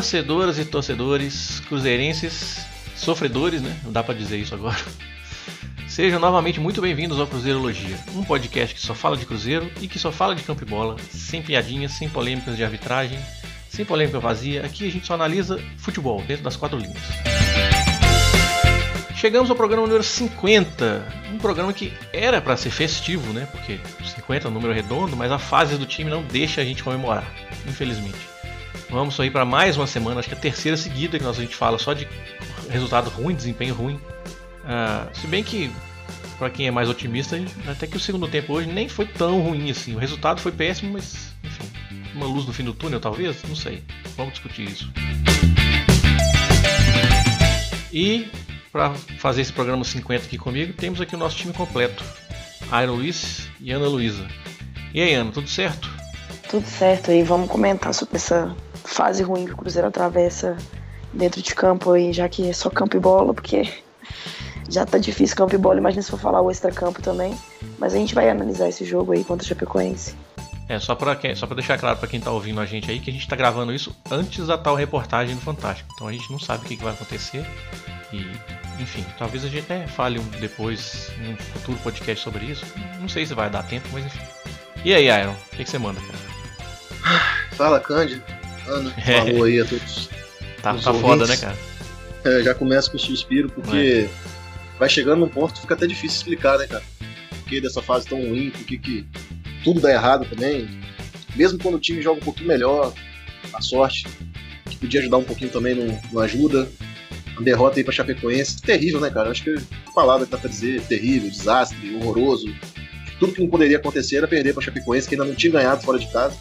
Torcedoras e torcedores, cruzeirenses, sofredores, né? Não dá pra dizer isso agora. Sejam novamente muito bem-vindos ao Cruzeirologia, um podcast que só fala de Cruzeiro e que só fala de campo e bola, sem piadinhas, sem polêmicas de arbitragem, sem polêmica vazia. Aqui a gente só analisa futebol dentro das quatro linhas. Chegamos ao programa número 50, um programa que era para ser festivo, né? Porque 50 é um número redondo, mas a fase do time não deixa a gente comemorar, infelizmente. Vamos aí para mais uma semana, acho que é a terceira seguida que nós a gente fala só de resultado ruim, desempenho ruim. Uh, se bem que para quem é mais otimista, até que o segundo tempo hoje nem foi tão ruim assim. O resultado foi péssimo, mas enfim, uma luz no fim do túnel talvez, não sei. Vamos discutir isso. E para fazer esse programa 50 aqui comigo, temos aqui o nosso time completo. Iron Luiz e Ana Luísa. E aí, Ana, tudo certo? Tudo certo aí, vamos comentar sobre essa fase ruim que o Cruzeiro atravessa dentro de campo aí, já que é só campo e bola, porque já tá difícil campo e bola, imagina se for falar o extra-campo também. Mas a gente vai analisar esse jogo aí contra o Chapecoense. É, só pra, só pra deixar claro para quem tá ouvindo a gente aí que a gente tá gravando isso antes da tal reportagem do Fantástico. Então a gente não sabe o que, que vai acontecer. E enfim, talvez a gente até fale um, depois, em um futuro podcast sobre isso. Não sei se vai dar tempo, mas enfim. E aí, Iron, o que, que você manda, cara? Fala, Cândido. Ana, é. falou aí a todos. Tá, tá foda, né, cara? É, já começa com o suspiro, porque é. vai chegando num ponto que fica até difícil explicar, né, cara? Por que dessa fase tão ruim, por que, que tudo dá errado também. Mesmo quando o time joga um pouquinho melhor, a sorte, que podia ajudar um pouquinho também, não, não ajuda derrota aí pra Chapecoense. Terrível, né, cara? Acho que a palavra que dá pra dizer terrível, desastre, horroroso. Tudo que não poderia acontecer era perder pra Chapecoense, que ainda não tinha ganhado fora de casa.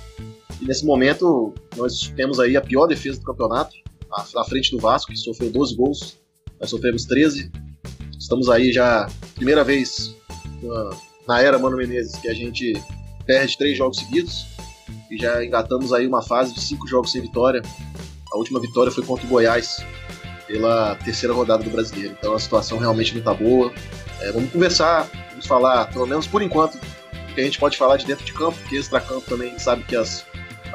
E nesse momento, nós temos aí a pior defesa do campeonato, à frente do Vasco, que sofreu 12 gols. Nós sofremos 13. Estamos aí já, primeira vez na era Mano Menezes, que a gente perde três jogos seguidos. E já engatamos aí uma fase de cinco jogos sem vitória. A última vitória foi contra o Goiás, pela terceira rodada do Brasileiro. Então a situação realmente não está boa. É, vamos conversar, vamos falar, pelo menos por enquanto, o que a gente pode falar de dentro de campo, porque extra-campo também sabe que as,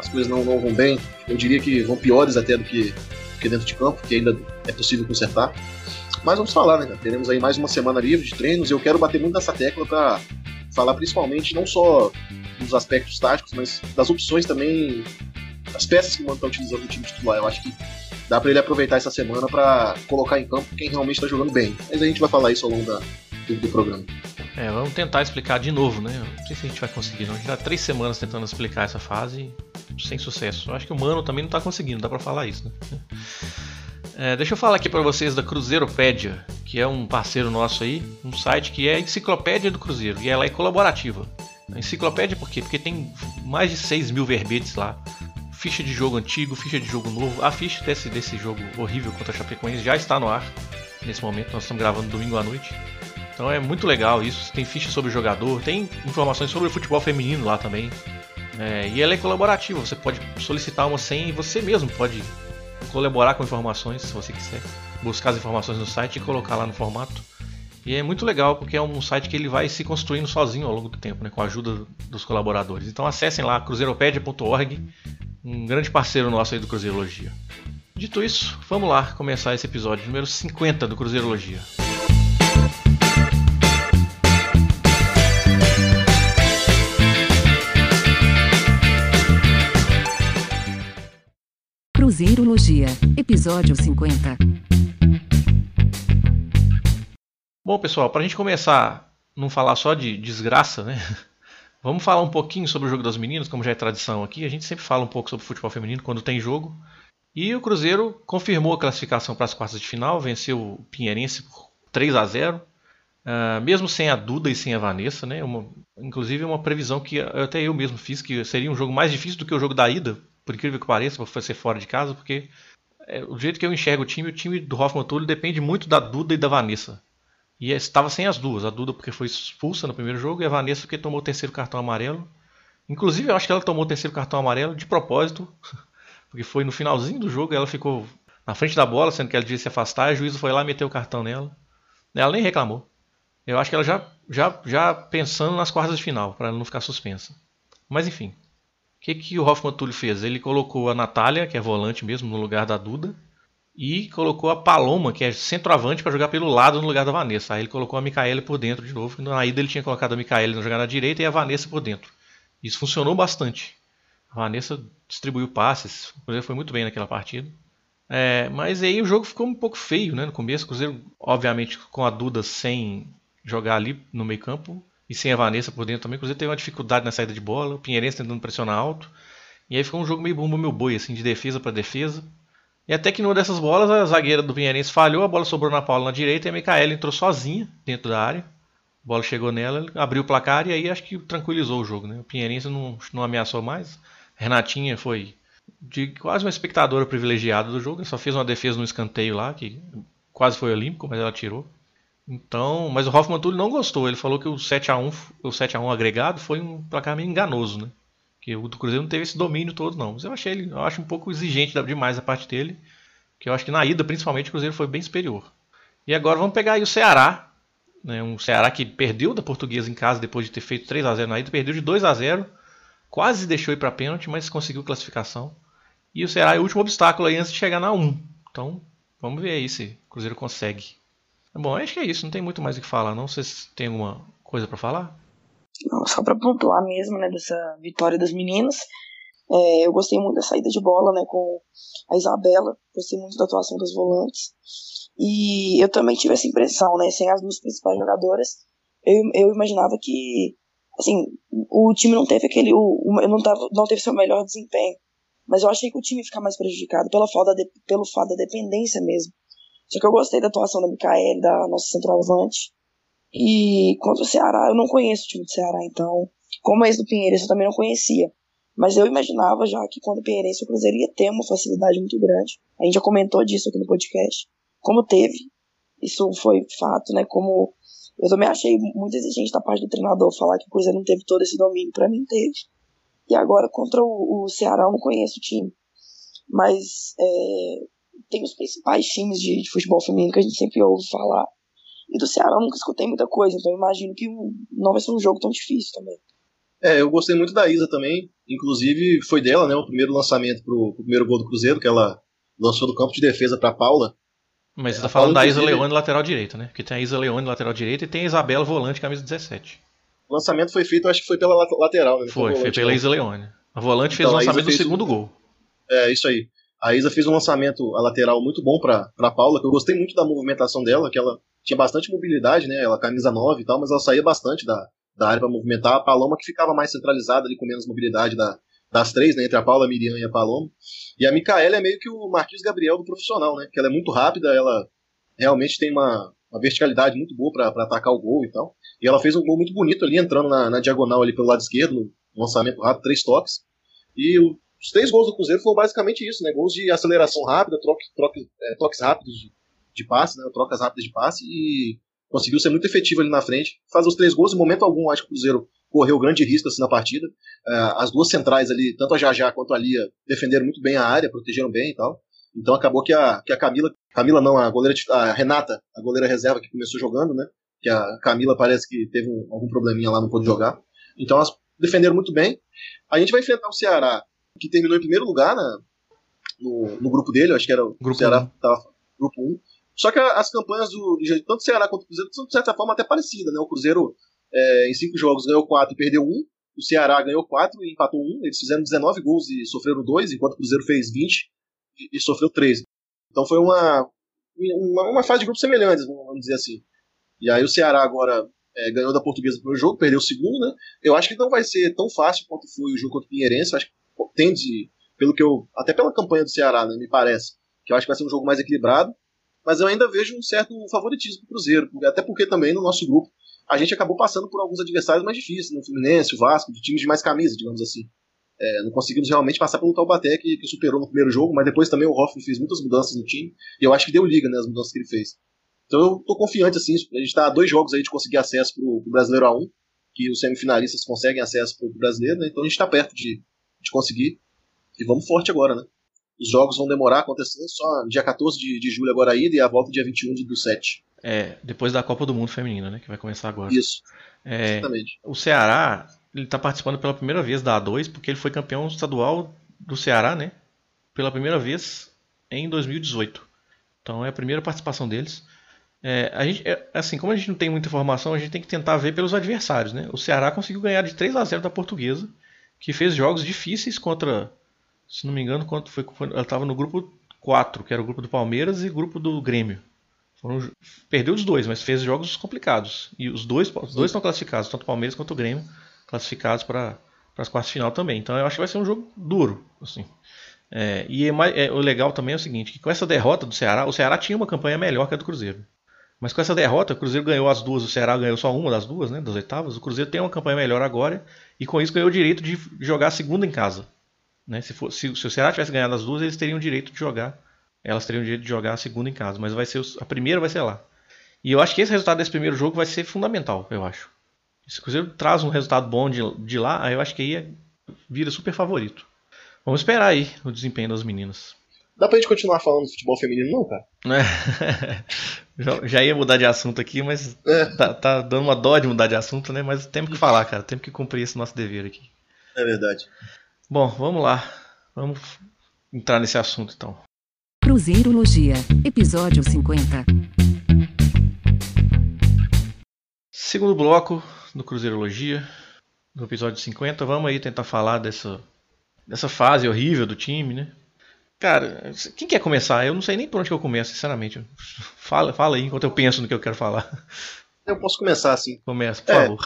as coisas não, não vão bem. Eu diria que vão piores até do que, do que dentro de campo, que ainda é possível consertar. Mas vamos falar, né? Teremos aí mais uma semana livre de treinos eu quero bater muito nessa tecla para falar principalmente não só dos aspectos táticos, mas das opções também, das peças que o Mano está utilizando no time titular. Eu acho que dá para ele aproveitar essa semana para colocar em campo quem realmente está jogando bem. Mas a gente vai falar isso ao longo da, do, do, programa. É, vamos tentar explicar de novo, né? Não sei se a gente vai conseguir, não. A gente tá três semanas tentando explicar essa fase sem sucesso. Eu acho que o Mano também não está conseguindo, dá para falar isso, né? É, deixa eu falar aqui para vocês da Cruzeiropédia, que é um parceiro nosso aí, um site que é a enciclopédia do Cruzeiro e ela é colaborativa. A enciclopédia por quê? Porque tem mais de 6 mil verbetes lá ficha de jogo antigo, ficha de jogo novo. A ficha desse, desse jogo horrível contra a Chapecoense já está no ar nesse momento. Nós estamos gravando domingo à noite. Então é muito legal isso. Tem ficha sobre o jogador, tem informações sobre o futebol feminino lá também. É, e ela é colaborativa. Você pode solicitar uma senha e você mesmo pode colaborar com informações se você quiser. Buscar as informações no site e colocar lá no formato. E é muito legal porque é um site que ele vai se construindo sozinho ao longo do tempo, né, com a ajuda dos colaboradores. Então acessem lá cruzeiropedia.org um grande parceiro nosso aí do Cruzeirologia. Dito isso, vamos lá começar esse episódio número 50 do Cruzeirologia. Cruzeirologia, episódio 50. Bom, pessoal, para a gente começar, não falar só de desgraça, né? Vamos falar um pouquinho sobre o jogo das meninas, como já é tradição aqui. A gente sempre fala um pouco sobre futebol feminino quando tem jogo. E o Cruzeiro confirmou a classificação para as quartas de final, venceu o Pinheirense por 3 a 0 uh, ah, mesmo sem a Duda e sem a Vanessa, né? Uma, inclusive uma previsão que até eu mesmo fiz, que seria um jogo mais difícil do que o jogo da ida, por incrível que pareça, por ser fora de casa, porque é, o jeito que eu enxergo o time, o time do Hoffman Túlio depende muito da Duda e da Vanessa. E estava sem as duas. A Duda porque foi expulsa no primeiro jogo e a Vanessa porque tomou o terceiro cartão amarelo. Inclusive, eu acho que ela tomou o terceiro cartão amarelo de propósito, porque foi no finalzinho do jogo ela ficou na frente da bola, sendo que ela devia se afastar, e o juiz foi lá e meteu o cartão nela. Ela nem reclamou. Eu acho que ela já, já, já pensando nas quartas de final, para não ficar suspensa. Mas enfim. Que, que o Hoffman Túlio fez? Ele colocou a Natália, que é volante mesmo, no lugar da Duda, e colocou a Paloma, que é centroavante, para jogar pelo lado no lugar da Vanessa. Aí ele colocou a Micaele por dentro de novo. Na ida ele tinha colocado a Micaele no jogar na direita e a Vanessa por dentro. Isso funcionou bastante. A Vanessa distribuiu passes, o Cruzeiro foi muito bem naquela partida. É, mas aí o jogo ficou um pouco feio né, no começo. O Cruzeiro, obviamente, com a Duda sem jogar ali no meio campo e sem a Vanessa por dentro também. Cruzeiro teve uma dificuldade na saída de bola, o Pinheirense tentando pressionar alto. E aí ficou um jogo meio bumbo meu boi, assim, de defesa para defesa. E até que numa dessas bolas a zagueira do Pinheirense falhou, a bola sobrou na Paula na direita e a Micaela entrou sozinha dentro da área. A bola chegou nela, abriu o placar e aí acho que tranquilizou o jogo. Né? O Pinheirense não, não ameaçou mais. Renatinha foi de quase uma espectadora privilegiada do jogo, só fez uma defesa no escanteio lá, que quase foi olímpico, mas ela tirou. Então, mas o Hoffman Túlio não gostou. Ele falou que o 7 a 1, o 7 a 1 agregado foi um placar meio enganoso, né? Que o do Cruzeiro não teve esse domínio todo não. Mas eu achei ele, eu acho um pouco exigente demais a parte dele, que eu acho que na ida, principalmente, o Cruzeiro foi bem superior. E agora vamos pegar aí o Ceará, né? Um Ceará que perdeu da Portuguesa em casa depois de ter feito 3 a 0 na ida, perdeu de 2 a 0, quase deixou ir para pênalti, mas conseguiu classificação. E o Ceará é o último obstáculo aí antes de chegar na 1. Então, vamos ver aí se o Cruzeiro consegue. Bom, acho que é isso, não tem muito mais o que falar, não. Vocês têm alguma coisa para falar? Não, só para pontuar mesmo, né, dessa vitória das meninas. É, eu gostei muito da saída de bola, né, com a Isabela. Gostei muito da atuação dos volantes. E eu também tive essa impressão, né, sem as duas principais jogadoras, eu, eu imaginava que, assim, o time não teve aquele, o, não, tava, não teve seu melhor desempenho. Mas eu achei que o time ia ficar mais prejudicado pela falta de, pelo fato da dependência mesmo. Só que eu gostei da atuação da Micaele, da nossa centroavante. E quanto ao Ceará, eu não conheço o time do Ceará, então, como esse do Pinheirense, eu também não conhecia. Mas eu imaginava já que quando o Pinheirense o Cruzeiro ia ter uma facilidade muito grande. A gente já comentou disso aqui no podcast. Como teve, isso foi fato, né? Como eu também achei muito exigente da parte do treinador falar que o Cruzeiro não teve todo esse domínio. Para mim, teve. E agora contra o, o Ceará, eu não conheço o time. Mas é, tem os principais times de, de, futebol feminino que a gente sempre ouve falar. E do Ceará eu nunca escutei muita coisa, então eu imagino que não vai ser um jogo tão difícil também. É, eu gostei muito da Isa também. Inclusive, foi dela, né? O primeiro lançamento pro, pro primeiro gol do Cruzeiro, que ela lançou do campo de defesa pra Paula. Mas você tá falando da Isa Leone lateral direita, né? Porque tem a Isa Leone lateral direita e tem a Isabela volante camisa 17. O lançamento foi feito, acho que foi pela lateral, né? Foi, foi pela Isa Leone. A volante então, fez o lançamento do segundo gol. É, isso aí. A Isa fez um lançamento a lateral muito bom para a Paula, que eu gostei muito da movimentação dela, que ela tinha bastante mobilidade, né? Ela camisa 9 e tal, mas ela saía bastante da, da área para movimentar. A Paloma que ficava mais centralizada ali com menos mobilidade da, das três, né? Entre a Paula, a Miriam e a Paloma. E a Micaela é meio que o Marquinhos Gabriel do profissional, né? Que ela é muito rápida, ela realmente tem uma, uma verticalidade muito boa para atacar o gol e tal. E ela fez um gol muito bonito ali, entrando na, na diagonal ali pelo lado esquerdo, no lançamento rápido, três toques. E o, os três gols do Cruzeiro foram basicamente isso, né? Gols de aceleração rápida, troque, troque, é, toques rápidos de, de passe, né? Trocas rápidas de passe e conseguiu ser muito efetivo ali na frente. Faz os três gols, em momento algum, acho que o Cruzeiro correu grande risco assim, na partida. É, as duas centrais ali, tanto a Jajá quanto a Lia, defenderam muito bem a área, protegeram bem e tal. Então acabou que a, que a Camila, Camila não, a goleira, a Renata, a goleira reserva que começou jogando, né? Que a Camila parece que teve um, algum probleminha lá, não pôde jogar. Então elas defenderam muito bem. A gente vai enfrentar o Ceará que terminou em primeiro lugar na, no, no, grupo dele, acho que era o grupo Ceará, 1. Tava, grupo 1. Só que as campanhas do, tanto Ceará quanto o Cruzeiro são de certa forma até parecidas, né? O Cruzeiro é, em cinco jogos ganhou 4 e perdeu 1. O Ceará ganhou 4 e empatou 1. Eles fizeram 19 gols e sofreram 2, enquanto o Cruzeiro fez 20 e, e sofreu 13. Então foi uma, uma, uma, fase de grupos semelhantes, vamos dizer assim. E aí o Ceará agora é, ganhou da Portuguesa no primeiro jogo, perdeu o segundo, né? Eu acho que não vai ser tão fácil quanto foi o jogo contra o Pinheirense. Acho que tende, pelo que eu. Até pela campanha do Ceará, né, me parece, que eu acho que vai ser um jogo mais equilibrado. Mas eu ainda vejo um certo favoritismo pro Cruzeiro, até porque também no nosso grupo a gente acabou passando por alguns adversários mais difíceis, no né, Fluminense, o Vasco, de times de mais camisa, digamos assim. É, não conseguimos realmente passar pelo Taubaté, que, que, superou no primeiro jogo, mas depois também o Hoffman fez muitas mudanças no time, e eu acho que deu liga, né, as mudanças que ele fez. Então eu tô confiante, assim, a gente tá a dois jogos aí de conseguir acesso pro, pro Brasileiro A1, que os semifinalistas conseguem acesso pro Brasileiro, né, então a gente tá perto de, de conseguir. E vamos forte agora, né? Os jogos vão demorar a acontecer só dia 14 de, de julho agora a ida e a volta dia 21 do 7. É, depois da Copa do Mundo Feminina, né? Que vai começar agora. Isso. É, Exatamente. O Ceará, ele está participando pela primeira vez da A2, porque ele foi campeão estadual do Ceará, né? Pela primeira vez em 2018. Então é a primeira participação deles. É, a gente, é, assim, como a gente não tem muita informação, a gente tem que tentar ver pelos adversários, né? O Ceará conseguiu ganhar de 3 a 0 da Portuguesa, que fez jogos difíceis contra, se não me engano, quanto foi, ela estava no grupo 4, que era o grupo do Palmeiras e o grupo do Grêmio. Foram, perdeu os dois, mas fez jogos complicados. E os dois, os dois estão classificados, tanto o Palmeiras quanto o Grêmio, classificados para as quartas de final também. Então eu acho que vai ser um jogo duro. Assim. É, e é é, o legal também é o seguinte, que com essa derrota do Ceará, o Ceará tinha uma campanha melhor que a do Cruzeiro. Mas com essa derrota, o Cruzeiro ganhou as duas, o Ceará ganhou só uma das duas, né, das oitavas. O Cruzeiro tem uma campanha melhor agora e com isso ganhou o direito de jogar a segunda em casa. Né? Se, for, se, se o Ceará tivesse ganhado as duas, eles teriam o direito de jogar. Elas teriam o direito de jogar a segunda em casa, mas vai ser a primeira vai ser lá. E eu acho que esse resultado desse primeiro jogo vai ser fundamental, eu acho. Se o Cruzeiro traz um resultado bom de, de lá, aí eu acho que aí é, vira super favorito. Vamos esperar aí o desempenho das meninas. Dá pra gente continuar falando de futebol feminino, não, cara? É. já, já ia mudar de assunto aqui, mas é. tá, tá, dando uma dó de mudar de assunto, né? Mas temos que falar, cara. Temos que cumprir esse nosso dever aqui. É verdade. Bom, vamos lá. Vamos entrar nesse assunto então. Cruzeirologia, episódio 50. Segundo bloco do Cruzeirologia, no episódio 50, vamos aí tentar falar dessa, dessa fase horrível do time, né? Cara, quem quer começar? Eu não sei nem por onde eu começo, sinceramente. Fala, fala aí enquanto eu penso no que eu quero falar. Eu posso começar assim. Começa, por é, favor.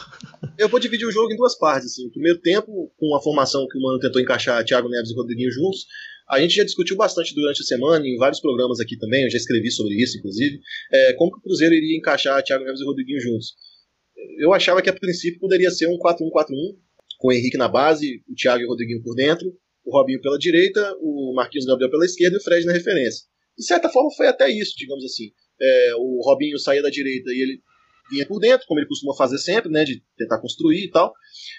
Eu vou dividir o jogo em duas partes. Assim. O primeiro tempo, com a formação que o Mano tentou encaixar Thiago Neves e Rodriguinho juntos, a gente já discutiu bastante durante a semana, em vários programas aqui também, eu já escrevi sobre isso, inclusive, é, como que o Cruzeiro iria encaixar Thiago Neves e Rodriguinho juntos. Eu achava que a princípio poderia ser um 4-1-4-1, com o Henrique na base, o Thiago e o Rodriguinho por dentro, o Robinho pela direita, o Marquinhos Gabriel pela esquerda e o Fred na referência. De certa forma foi até isso, digamos assim. É, o Robinho saía da direita e ele vinha por dentro, como ele costuma fazer sempre, né, de tentar construir e tal.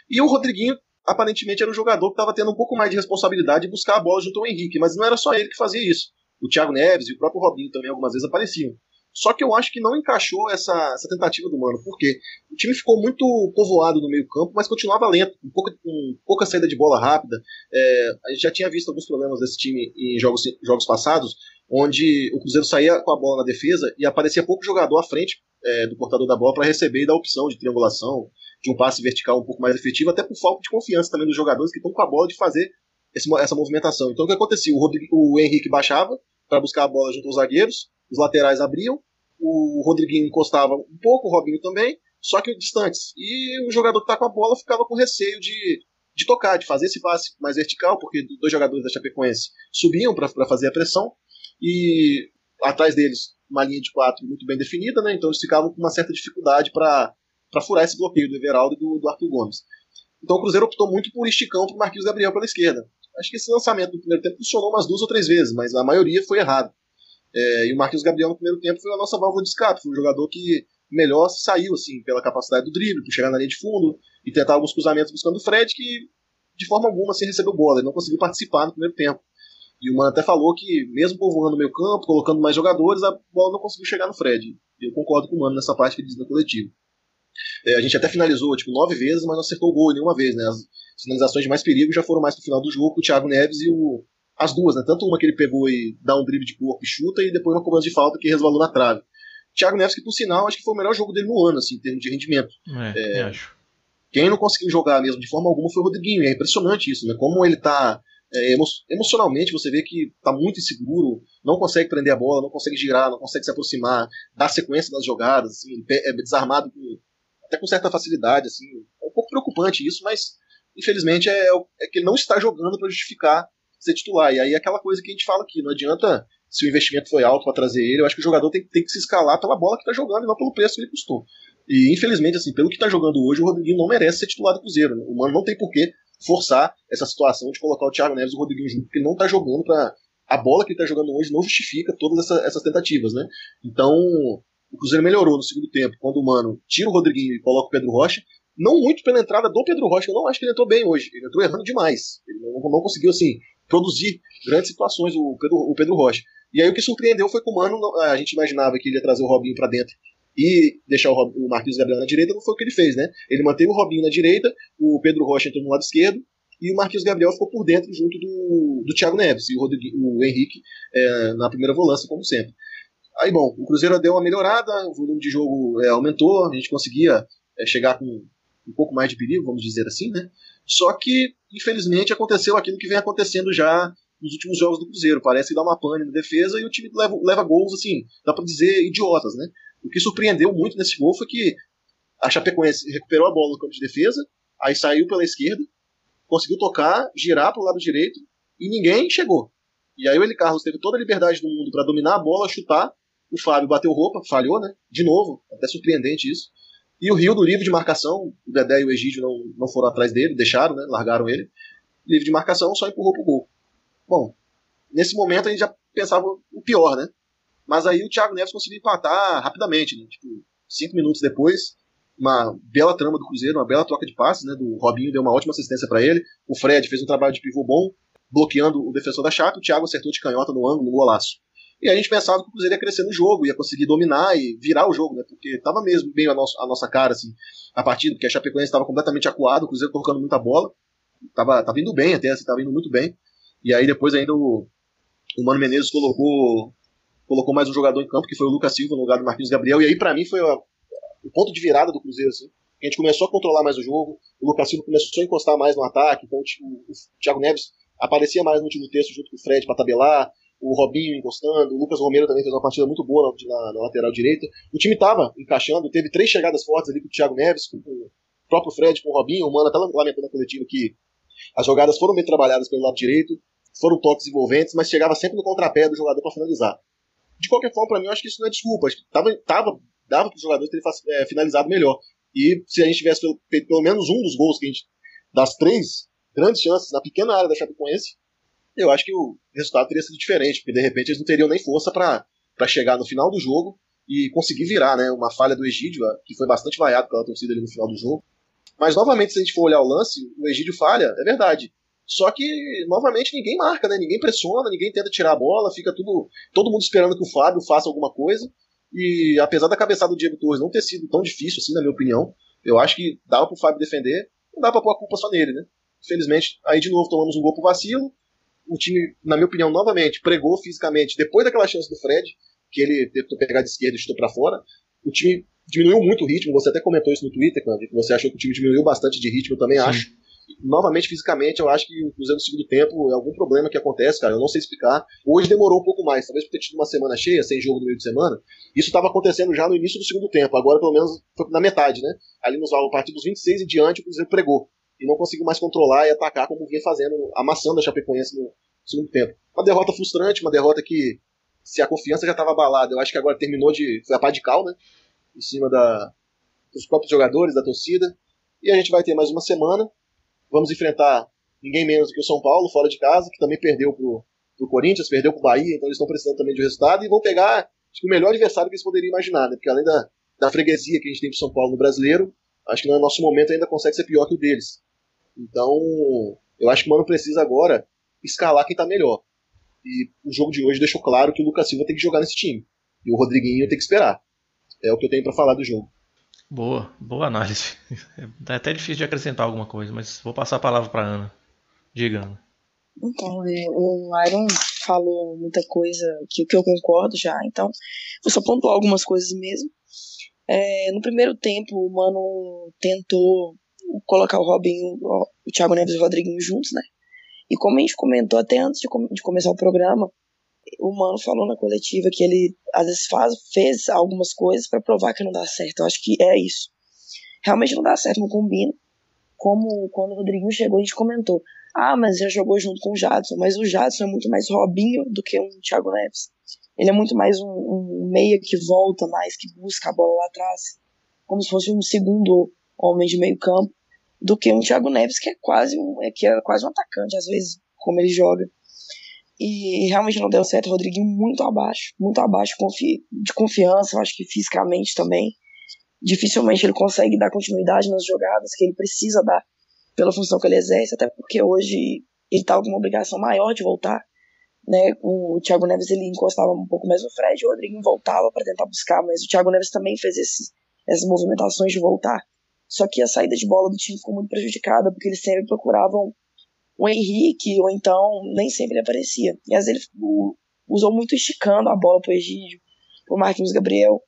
E o Rodriguinho aparentemente era um jogador que estava tendo um pouco mais de responsabilidade de buscar a bola junto ao Henrique, mas não era só ele que fazia isso. O Thiago Neves e o próprio Robinho também algumas vezes apareciam. Só que eu acho que não encaixou essa, essa tentativa do Mano, porque o time ficou muito povoado no meio-campo, mas continuava lento, com pouca, com pouca saída de bola rápida. É, a gente já tinha visto alguns problemas desse time em jogos, jogos passados, onde o Cruzeiro saía com a bola na defesa e aparecia pouco jogador à frente é, do portador da bola para receber e dar opção de triangulação, de um passe vertical um pouco mais efetivo, até por falta de confiança também dos jogadores que estão com a bola de fazer esse, essa movimentação. Então o que acontecia? O, Rodrigo, o Henrique baixava para buscar a bola junto aos zagueiros, os laterais abriam, o Rodriguinho encostava um pouco, o Robinho também, só que distantes. E o jogador que está com a bola ficava com receio de, de tocar, de fazer esse passe mais vertical, porque dois jogadores da Chapecoense subiam para fazer a pressão, e atrás deles uma linha de quatro muito bem definida, né? então eles ficavam com uma certa dificuldade para furar esse bloqueio do Everaldo e do, do Arthur Gomes. Então o Cruzeiro optou muito por esticão para o Marquinhos Gabriel pela esquerda. Acho que esse lançamento do primeiro tempo funcionou umas duas ou três vezes, mas a maioria foi errado. É, e o Marquinhos Gabriel no primeiro tempo foi a nossa válvula de escape, foi um jogador que melhor saiu assim pela capacidade do drible, por chegar na linha de fundo e tentar alguns cruzamentos buscando o Fred, que de forma alguma assim, recebeu bola, ele não conseguiu participar no primeiro tempo. E o Mano até falou que, mesmo povoando o meio campo, colocando mais jogadores, a bola não conseguiu chegar no Fred. Eu concordo com o Mano nessa parte que ele diz na coletiva. É, a gente até finalizou tipo, nove vezes, mas não acertou o gol nenhuma vez. Né? As finalizações de mais perigo já foram mais pro final do jogo, com o Thiago Neves e o, as duas, né? Tanto uma que ele pegou e dá um drible de corpo e chuta, e depois uma cobrança de falta que resvalou na trave. Thiago Neves, que por sinal, acho que foi o melhor jogo dele no ano, assim, em termos de rendimento. É, é, acho. Quem não conseguiu jogar mesmo de forma alguma foi o Rodriguinho. É impressionante isso, né? Como ele tá. É, emo emocionalmente você vê que tá muito inseguro, não consegue prender a bola, não consegue girar, não consegue se aproximar, dar sequência nas jogadas, assim, é desarmado com, até com certa facilidade, assim, é um pouco preocupante isso, mas infelizmente é, é que ele não está jogando para justificar ser titular. E aí é aquela coisa que a gente fala aqui, não adianta se o investimento foi alto para trazer ele, eu acho que o jogador tem, tem que se escalar pela bola que está jogando e não pelo preço que ele custou. E infelizmente, assim, pelo que está jogando hoje, o Rodriguinho não merece ser titular do Cruzeiro. Né? O Mano não tem por que forçar essa situação de colocar o Thiago Neves e o Rodriguinho junto, porque não está jogando para a bola que ele está jogando hoje não justifica todas essa, essas tentativas, né? Então, o Cruzeiro melhorou no segundo tempo, quando o Mano tira o Rodriguinho e coloca o Pedro Rocha, não muito pela entrada do Pedro Rocha, eu não acho que ele entrou bem hoje, ele entrou errando demais, ele não, não conseguiu, assim, produzir grandes situações, o Pedro, o Pedro Rocha. E aí o que surpreendeu foi que o Mano, a gente imaginava que ele ia trazer o Robinho para dentro e deixar o, o Marquinhos Gabriel na direita, não foi o que ele fez, né? Ele manteve o Robinho na direita, o Pedro Rocha entrou no lado esquerdo, e o Marquinhos Gabriel ficou por dentro junto do, do Thiago Neves e o, Rodrigo, o Henrique é, na primeira volância, como sempre. Aí, bom, o Cruzeiro deu uma melhorada, o volume de jogo é, aumentou, a gente conseguia é, chegar com um pouco mais de perigo, vamos dizer assim, né? Só que, infelizmente, aconteceu aquilo que vem acontecendo já nos últimos jogos do Cruzeiro. Parece que dá uma pane na defesa e o time leva, leva gols, assim, dá pra dizer idiotas, né? O que surpreendeu muito nesse gol foi que a Chapecoense recuperou a bola no campo de defesa, aí saiu pela esquerda, conseguiu tocar, girar para o lado direito e ninguém chegou. E aí o Eli Carlos teve toda a liberdade do mundo para dominar a bola, chutar. O Fábio bateu roupa, falhou, né? De novo, até surpreendente isso. E o Rio do livre de marcação, o Dedé e o Egídio não, não foram atrás dele, deixaram, né? Largaram ele. Livre de marcação, só empurrou pro gol. Bom, nesse momento a gente já pensava o pior, né? Mas aí o Thiago Neves conseguiu empatar rapidamente, né? Tipo, cinco minutos depois, uma bela trama do Cruzeiro, uma bela troca de passes, né? Do Robinho deu uma ótima assistência para ele. O Fred fez um trabalho de pivô bom, bloqueando o defensor da Chape. O Thiago acertou de canhota no ângulo, no golaço. E a gente pensava que o Cruzeiro ia crescer no jogo, ia conseguir dominar e virar o jogo, né? Porque tava mesmo bem a, nosso, a nossa cara, assim, a partida, porque a Chapecoense estava completamente acuado, o Cruzeiro tocando muita bola. Tava, tava indo bem até, assim, tava indo muito bem. E aí depois ainda o, o Mano Menezes colocou colocou mais um jogador em campo, que foi o Lucas Silva no lugar do Marquinhos Gabriel. E aí, para mim, foi a, o ponto de virada do Cruzeiro, assim. A gente começou a controlar mais o jogo, o Lucas Silva começou a encostar mais no ataque, então o, o Thiago Neves aparecia mais no último terço junto com o Fred para tabelar, o Robinho encostando, o Lucas Romero também fez uma partida muito boa na, na, lateral direita. O time estava encaixando, teve três chegadas fortes ali com o Thiago Neves, com, com o próprio Fred, com o Robinho, o Mano até lamentou na coletiva que as jogadas foram bem trabalhadas pelo lado direito, foram toques envolventes, mas chegava sempre no contrapé do jogador para finalizar. De qualquer forma, para mim, eu acho que isso não é desculpa. Acho que tava, tava, dava para os jogadores terem é, finalizado melhor. E se a gente tivesse feito pelo menos um dos gols que a gente. das três grandes chances na pequena área da Chapecoense, eu acho que o resultado teria sido diferente, porque de repente eles não teriam nem força para chegar no final do jogo e conseguir virar, né? Uma falha do Egídio, que foi bastante vaiado pela torcida ali no final do jogo. Mas novamente, se a gente for olhar o lance, o Egídio falha, é verdade. Só que, novamente, ninguém marca, né? Ninguém pressiona, ninguém tenta tirar a bola, fica tudo. todo mundo esperando que o Fábio faça alguma coisa. E apesar da cabeçada do Diego Torres não ter sido tão difícil assim, na minha opinião, eu acho que dava pro Fábio defender, não dá pra pôr a culpa só nele, né? Infelizmente, aí de novo tomamos um gol pro vacilo. O time, na minha opinião, novamente, pregou fisicamente, depois daquela chance do Fred, que ele tentou pegar de esquerda e chutou para fora, o time diminuiu muito o ritmo. Você até comentou isso no Twitter, quando você achou que o time diminuiu bastante de ritmo, eu também Sim. acho novamente fisicamente, eu acho que o Cruzeiro no segundo tempo é algum problema que acontece, cara. Eu não sei explicar. Hoje demorou um pouco mais, talvez por ter tido uma semana cheia, sem jogo no meio de semana. Isso estava acontecendo já no início do segundo tempo. Agora, pelo menos, foi na metade, né? Ali nos a partir dos 26 e diante, o Cruzeiro pregou. E não conseguiu mais controlar e atacar como vinha fazendo, amassando a Chapecoense no segundo tempo. Uma derrota frustrante, uma derrota que, se a confiança já estava abalada, eu acho que agora terminou de. Foi a pá de cal, né? Em cima da, dos próprios jogadores, da torcida. E a gente vai ter mais uma semana Vamos enfrentar ninguém menos do que o São Paulo, fora de casa, que também perdeu pro, pro Corinthians, perdeu pro Bahia, então eles estão precisando também de um resultado e vão pegar acho que o melhor adversário que eles poderiam imaginar, né? Porque além da, da freguesia que a gente tem pro São Paulo no brasileiro, acho que no nosso momento ainda consegue ser pior que o deles. Então, eu acho que o Mano precisa agora escalar quem tá melhor. E o jogo de hoje deixou claro que o Lucas Silva tem que jogar nesse time. E o Rodriguinho tem que esperar. É o que eu tenho para falar do jogo. Boa, boa análise. É até difícil de acrescentar alguma coisa, mas vou passar a palavra para Ana. Diga, Ana. Então, é, o Iron falou muita coisa que, que eu concordo já, então vou só pontuar algumas coisas mesmo. É, no primeiro tempo, o Mano tentou colocar o Robinho, o Thiago Neves e o Rodriguinho juntos, né? E como a gente comentou até antes de, de começar o programa, o Mano falou na coletiva que ele às vezes faz, fez algumas coisas para provar que não dá certo. Eu acho que é isso. Realmente não dá certo, não combina. Como quando o Rodriguinho chegou, a gente comentou: ah, mas já jogou junto com o Jadson. Mas o Jadson é muito mais Robinho do que um Thiago Neves. Ele é muito mais um, um meia que volta mais, que busca a bola lá atrás, como se fosse um segundo homem de meio campo, do que um Thiago Neves que é quase um, é, que é quase um atacante às vezes, como ele joga. E realmente não deu certo. O Rodriguinho muito abaixo, muito abaixo de confiança, acho que fisicamente também. Dificilmente ele consegue dar continuidade nas jogadas que ele precisa dar pela função que ele exerce, até porque hoje ele está com uma obrigação maior de voltar. né? O Thiago Neves ele encostava um pouco mais no Fred, o Rodrigo voltava para tentar buscar, mas o Thiago Neves também fez esses, essas movimentações de voltar. Só que a saída de bola do time ficou muito prejudicada, porque eles sempre procuravam o Henrique, ou então nem sempre ele aparecia. E às vezes ele usou muito esticando a bola pro Egídio, pro Marquinhos Gabriel.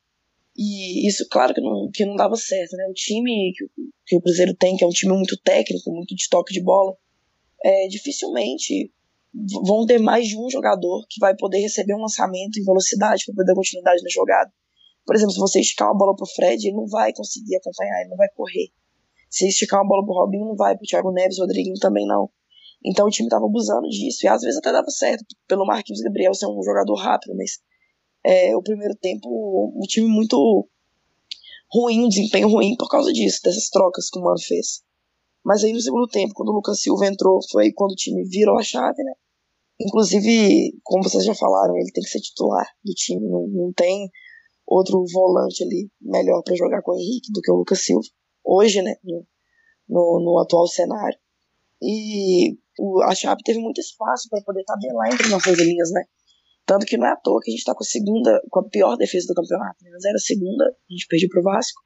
E isso, claro, que não, que não dava certo, né? O time que, que o Cruzeiro tem, que é um time muito técnico, muito de toque de bola, é, dificilmente vão ter mais de um jogador que vai poder receber um lançamento em velocidade para poder dar continuidade na jogada. Por exemplo, se você esticar uma bola pro Fred, ele não vai conseguir acompanhar, ele não vai correr. Se esticar uma bola pro Robinho, não vai, pro Thiago Neves, Rodriguinho também não. Então o time tava abusando disso, e às vezes até dava certo, pelo Marquinhos Gabriel ser um jogador rápido, mas é, o primeiro tempo, um time muito ruim, um desempenho ruim por causa disso, dessas trocas que o Mano fez. Mas aí no segundo tempo, quando o Lucas Silva entrou, foi quando o time virou a chave, né? Inclusive, como vocês já falaram, ele tem que ser titular do time, não, não tem outro volante ali melhor para jogar com o Henrique do que o Lucas Silva, hoje, né, no, no, no atual cenário. E o, a Chape teve muito espaço para poder tabelar entre nossas linhas, né? Tanto que não é à toa que a gente tá com a segunda, com a pior defesa do campeonato. Né? Era a segunda, a gente perdeu pro Vasco.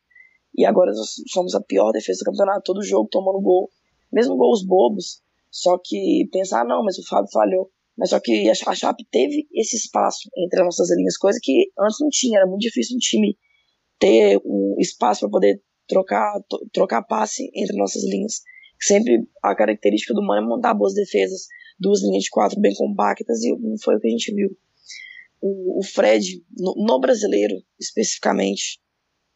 E agora nós somos a pior defesa do campeonato, todo jogo tomando gol. Mesmo gols bobos. Só que pensar, ah, não, mas o Fábio falhou. Mas só que a Chape teve esse espaço entre as nossas linhas, coisa que antes não tinha. Era muito difícil um time ter um espaço para poder trocar, trocar passe entre nossas linhas. Sempre a característica do Mano é montar boas defesas, duas linhas de quatro bem compactas, e não foi o que a gente viu. O, o Fred, no, no, brasileiro especificamente,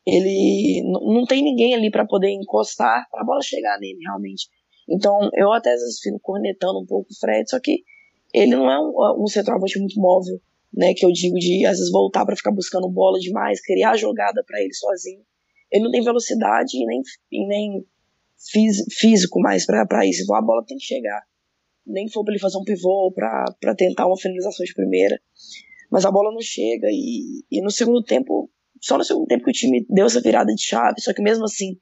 ele não tem ninguém ali para poder encostar para a bola chegar nele realmente. Então eu até às vezes fico cornetando um pouco o Fred, só que ele não é um, um centroavante muito móvel, né? Que eu digo de às vezes voltar para ficar buscando bola demais, criar jogada para ele sozinho. Ele não tem velocidade e nem, e nem físico mais para isso. Então a bola tem que chegar. Nem for para ele fazer um pivô para tentar uma finalização de primeira. Mas a bola não chega. E, e no segundo tempo, só no segundo tempo que o time deu essa virada de chave. Só que mesmo assim,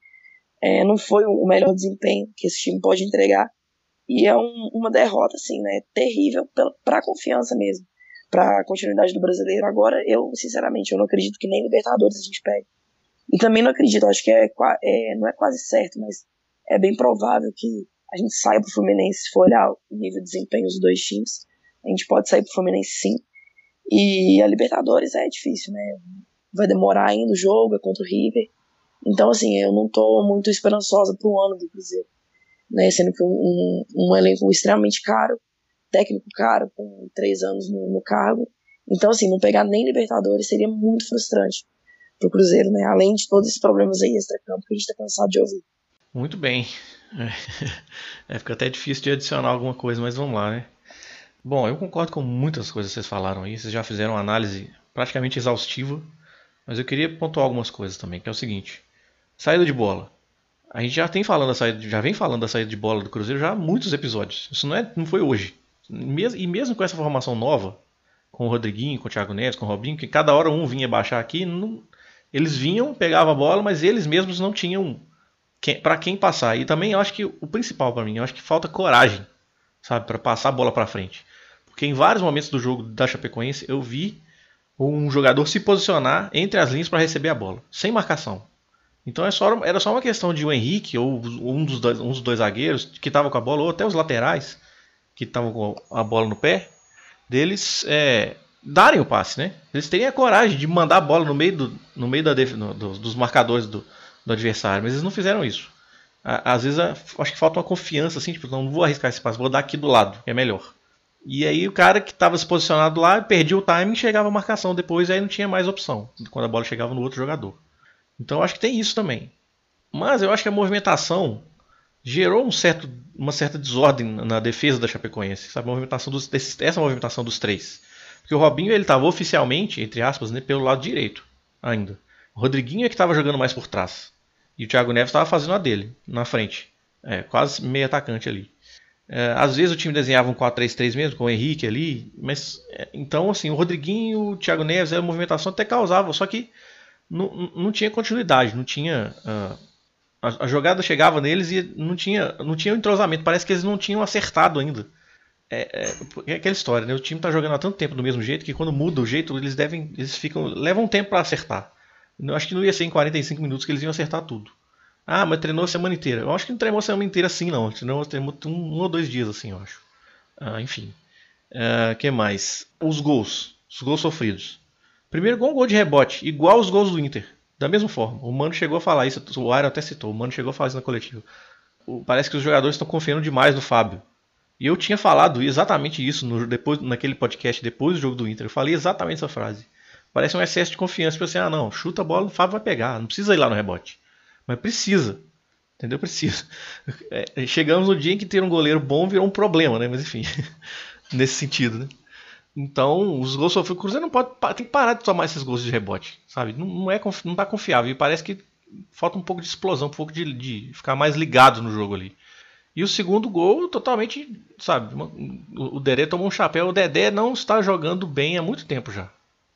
é, não foi o melhor desempenho que esse time pode entregar. E é um, uma derrota, assim, né? Terrível para a confiança mesmo. Para a continuidade do brasileiro. Agora, eu, sinceramente, eu não acredito que nem Libertadores a gente pegue. E também não acredito, acho que é, é não é quase certo, mas é bem provável que a gente saia pro Fluminense se for olhar o nível de desempenho dos dois times. A gente pode sair pro Fluminense sim. E a Libertadores é difícil, né? Vai demorar ainda o jogo, é contra o River. Então, assim, eu não tô muito esperançosa pro ano do Cruzeiro. Né? Sendo que um, um, elenco extremamente caro, técnico caro, com três anos no, no cargo. Então, assim, não pegar nem Libertadores seria muito frustrante pro Cruzeiro, né? Além de todos esses problemas aí extra-campo que a gente tá cansado de ouvir. Muito bem. É, fica até difícil de adicionar alguma coisa, mas vamos lá, né? Bom, eu concordo com muitas coisas que vocês falaram aí. Vocês já fizeram uma análise praticamente exaustiva. Mas eu queria pontuar algumas coisas também, que é o seguinte. Saída de bola. A gente já tem falando da saída, já vem falando da saída de bola do Cruzeiro já há muitos episódios. Isso não, é, não foi hoje. E mesmo com essa formação nova, com o Rodriguinho, com o Thiago Neves, com o Robinho, que cada hora um vinha baixar aqui, não, eles vinham, pegavam a bola, mas eles mesmos não tinham para quem passar. E também eu acho que o principal para mim, eu acho que falta coragem, sabe, para passar a bola para frente. Porque em vários momentos do jogo da Chapecoense eu vi um jogador se posicionar entre as linhas para receber a bola, sem marcação. Então é só, era só uma questão de o Henrique ou um dos dois, um dos dois zagueiros que estavam com a bola, ou até os laterais que estavam com a bola no pé, deles é, darem o passe, né? Eles teriam a coragem de mandar a bola no meio, do, no meio da, no, dos marcadores do, do adversário, mas eles não fizeram isso. Às vezes acho que falta uma confiança, assim, tipo, não vou arriscar esse passe, vou dar aqui do lado, que é melhor. E aí o cara que estava se posicionado lá perdia o timing chegava a marcação depois, e aí não tinha mais opção quando a bola chegava no outro jogador. Então acho que tem isso também. Mas eu acho que a movimentação gerou um certo, uma certa desordem na defesa da Chapecoense, sabe? Movimentação dos, essa movimentação dos três. Porque o Robinho ele estava oficialmente, entre aspas, né, pelo lado direito ainda. O Rodriguinho é que estava jogando mais por trás. E o Thiago Neves estava fazendo a dele, na frente. É, quase meio atacante ali. É, às vezes o time desenhava um 4-3-3 mesmo, com o Henrique ali. Mas é, então, assim, o Rodriguinho, o Thiago Neves, a movimentação até causava, só que não, não tinha continuidade, não tinha. Uh, a, a, jogada chegava neles e não tinha, não tinha entrosamento. Parece que eles não tinham acertado ainda é, é, é, aquela história, né? O time tá jogando há tanto tempo do mesmo jeito que quando muda o jeito, eles devem. Eles ficam. levam um tempo para acertar. Eu acho que não ia ser em 45 minutos que eles iam acertar tudo. Ah, mas treinou a semana inteira. Eu acho que não treinou a semana inteira assim, não. Treinou, treinou um, um, ou dois dias assim, eu acho. Ah, enfim. O uh, que mais? Os gols. Os gols sofridos. Primeiro gol, um gol de rebote, igual os gols do Inter. Da mesma forma. O Mano chegou a falar isso, o Airo até citou, o Mano chegou a falar isso na coletiva. Parece que os jogadores estão confiando demais no Fábio. E eu tinha falado exatamente isso no, depois, naquele podcast depois do jogo do Inter. Eu falei exatamente essa frase. Parece um excesso de confiança. Tipo assim, ah não, chuta a bola, o Fábio vai pegar. Não precisa ir lá no rebote. Mas precisa. Entendeu? Precisa. É, chegamos no dia em que ter um goleiro bom virou um problema, né? Mas enfim, nesse sentido, né? Então, os gols sofridos, o Cruzeiro não pode, tem que parar de tomar esses gols de rebote, sabe? Não, não é não tá confiável e parece que falta um pouco de explosão, um pouco de, de ficar mais ligado no jogo ali. E o segundo gol, totalmente, sabe? O Dedé tomou um chapéu. O Dedé não está jogando bem há muito tempo já.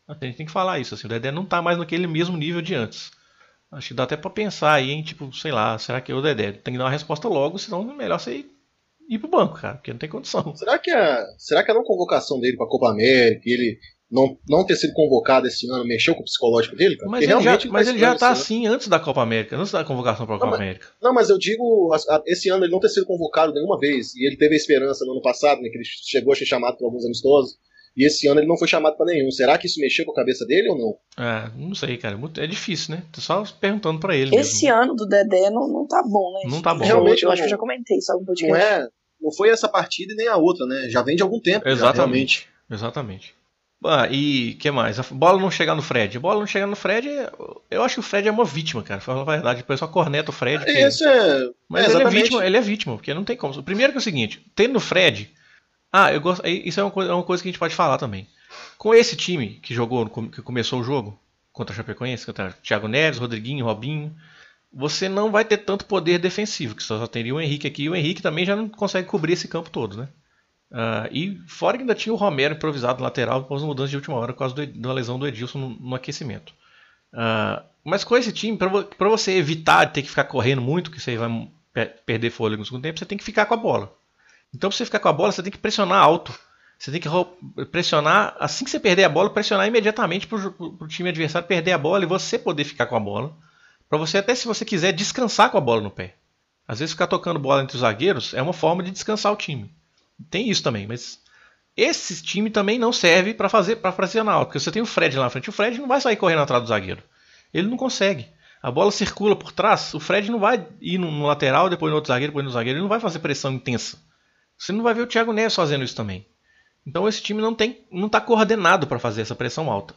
A gente tem que falar isso. Assim, o Dedé não está mais naquele mesmo nível de antes. Acho que dá até para pensar aí, hein? Tipo, sei lá, será que é o Dedé? Tem que dar uma resposta logo, senão é melhor você ir, ir pro banco, cara, porque não tem condição. Será que a, será que a não convocação dele pra Copa América, ele não, não ter sido convocado esse ano mexeu com o psicológico dele, cara? Mas ele já, mas ele já tá assim antes da Copa América, antes da convocação para a Copa mas, América. Não, mas eu digo, esse ano ele não ter sido convocado nenhuma vez, e ele teve a esperança no ano passado, né, que ele chegou a ser chamado para alguns amistosos, e esse ano ele não foi chamado para nenhum. Será que isso mexeu com a cabeça dele ou não? É, não sei, cara. É difícil, né? Tô só perguntando para ele. Esse mesmo. ano do Dedé não, não tá bom, né? Não tá bom. Realmente, eu, acho que eu já comentei isso algum podcast. Não, é, não foi essa partida e nem a outra, né? Já vem de algum tempo. Exatamente. Já, Exatamente. Ah, e que mais? A bola não chegar no Fred. A bola não chegar no Fred, eu acho que o Fred é uma vítima, cara. Fala a verdade. O pessoal corneta o Fred. Porque... Esse é... Mas é, ele é vítima, ele é vítima, porque não tem como. Primeiro que é o seguinte, tendo o Fred. Ah, eu gosto. Isso é uma, coisa, é uma coisa que a gente pode falar também. Com esse time que jogou, que começou o jogo contra a Chapecoense, contra Thiago Neves, Rodriguinho, Robinho, você não vai ter tanto poder defensivo, que só teria o Henrique aqui. E o Henrique também já não consegue cobrir esse campo todo, né? Uh, e fora que ainda tinha o Romero improvisado lateral após mudança de última hora por causa da lesão do Edilson no, no aquecimento. Uh, mas com esse time, para você evitar ter que ficar correndo muito, que você vai perder fôlego no segundo tempo, você tem que ficar com a bola. Então, para você ficar com a bola, você tem que pressionar alto. Você tem que pressionar, assim que você perder a bola, pressionar imediatamente para o time adversário perder a bola e você poder ficar com a bola. Para você, até se você quiser, descansar com a bola no pé. Às vezes, ficar tocando bola entre os zagueiros é uma forma de descansar o time. Tem isso também, mas esse time também não serve para fazer para pressionar alto, porque você tem o Fred lá na frente, o Fred não vai sair correndo atrás do zagueiro. Ele não consegue. A bola circula por trás, o Fred não vai ir no, lateral, depois no outro zagueiro, depois no zagueiro, ele não vai fazer pressão intensa. Você não vai ver o Thiago Neves fazendo isso também. Então esse time não tem, não está coordenado para fazer essa pressão alta.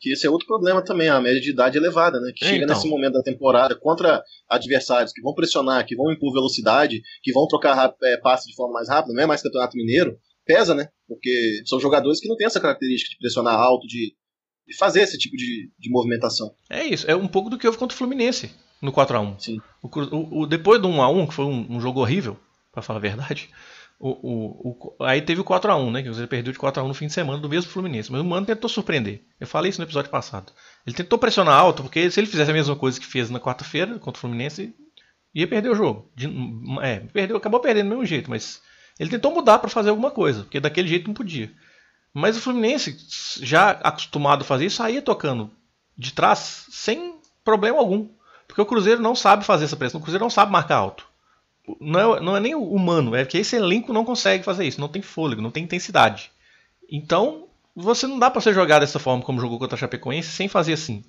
Que esse é outro problema também, a média de idade elevada, né? Que é, chega então. nesse momento da temporada contra adversários que vão pressionar, que vão impor velocidade, que vão trocar é, passe de forma mais rápida, não é mais campeonato mineiro, pesa, né? Porque são jogadores que não têm essa característica de pressionar alto, de, de fazer esse tipo de, de movimentação. É isso, é um pouco do que houve contra o Fluminense no 4x1. Sim. O, o, depois do 1x1, que foi um, um jogo horrível, para falar a verdade, o, o, o, aí teve o 4x1, né? Que você perdeu de 4x1 no fim de semana do mesmo Fluminense. Mas o Mano tentou surpreender. Eu falei isso no episódio passado. Ele tentou pressionar alto, porque se ele fizesse a mesma coisa que fez na quarta-feira contra o Fluminense, ia perder o jogo. De, é, perdeu, acabou perdendo do mesmo jeito, mas ele tentou mudar para fazer alguma coisa, porque daquele jeito não podia. Mas o Fluminense, já acostumado a fazer isso, saía tocando de trás sem problema algum. Porque o Cruzeiro não sabe fazer essa pressão, o Cruzeiro não sabe marcar alto não é, não é nem humano, é que esse elenco não consegue fazer isso, não tem fôlego, não tem intensidade. Então, você não dá para ser jogar dessa forma como jogou contra a Chapecoense sem fazer assim.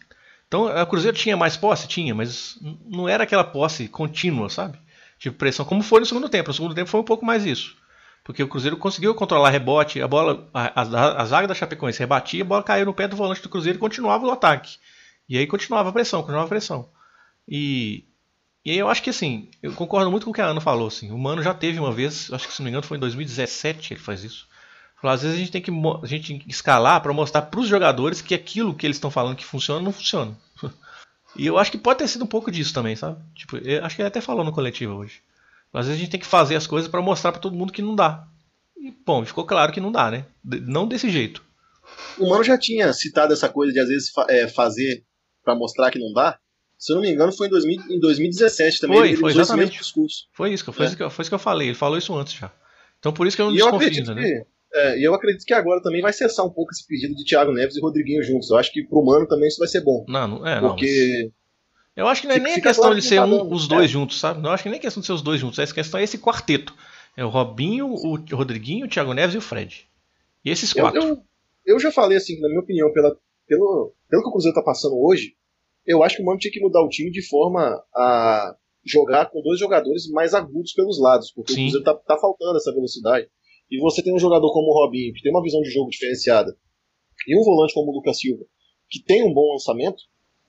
Então, a Cruzeiro tinha mais posse? Tinha, mas não era aquela posse contínua, sabe? Tipo, pressão, como foi no segundo tempo. No segundo tempo foi um pouco mais isso. Porque o Cruzeiro conseguiu controlar rebote, a bola, a, a, a zaga da Chapecoense rebatia, a bola caiu no pé do volante do Cruzeiro e continuava o ataque. E aí continuava a pressão, continuava a pressão. E e aí eu acho que assim, eu concordo muito com o que a Ana falou. Assim, o Mano já teve uma vez, acho que se não me engano foi em 2017 ele faz isso. Falou, às vezes a gente tem que, a gente que escalar para mostrar para os jogadores que aquilo que eles estão falando que funciona não funciona. e eu acho que pode ter sido um pouco disso também, sabe? Tipo, acho que ele até falou no coletivo hoje. Às vezes a gente tem que fazer as coisas para mostrar para todo mundo que não dá. E, bom, ficou claro que não dá, né? Não desse jeito. O Mano já tinha citado essa coisa de às vezes é, fazer para mostrar que não dá. Se eu não me engano, foi em, 2000, em 2017 também. Foi, foi exatamente. Foi isso, foi, é. isso que, foi isso que eu falei. Ele falou isso antes já. Então por isso que eu não E eu desconfio, acredito entendeu? que. é, e eu acredito que agora também vai cessar um pouco esse pedido de Thiago Neves e Rodriguinho juntos. Eu acho que pro Mano também isso vai ser bom. Não, não, é, não. mas- porque Eu acho que não é nem a questão claro de ser não tá um- os dois juntos, sabe? Não acho que nem questão de ser os dois juntos. A questão é esse quarteto. É o Robinho, o Rodriguinho, o Thiago Neves e o Fred. E esses eu, quatro. eu, eu já falei assim, na minha opinião, pela, pelo, pelo que o Cruzeiro tá passando hoje, eu acho que o Mano tinha que mudar o time de forma a jogar com dois jogadores mais agudos pelos lados, porque Sim. o Cruzeiro tá, tá faltando essa velocidade. E você tem um jogador como o Robinho, que tem uma visão de jogo diferenciada, e um volante como o Lucas Silva, que tem um bom lançamento,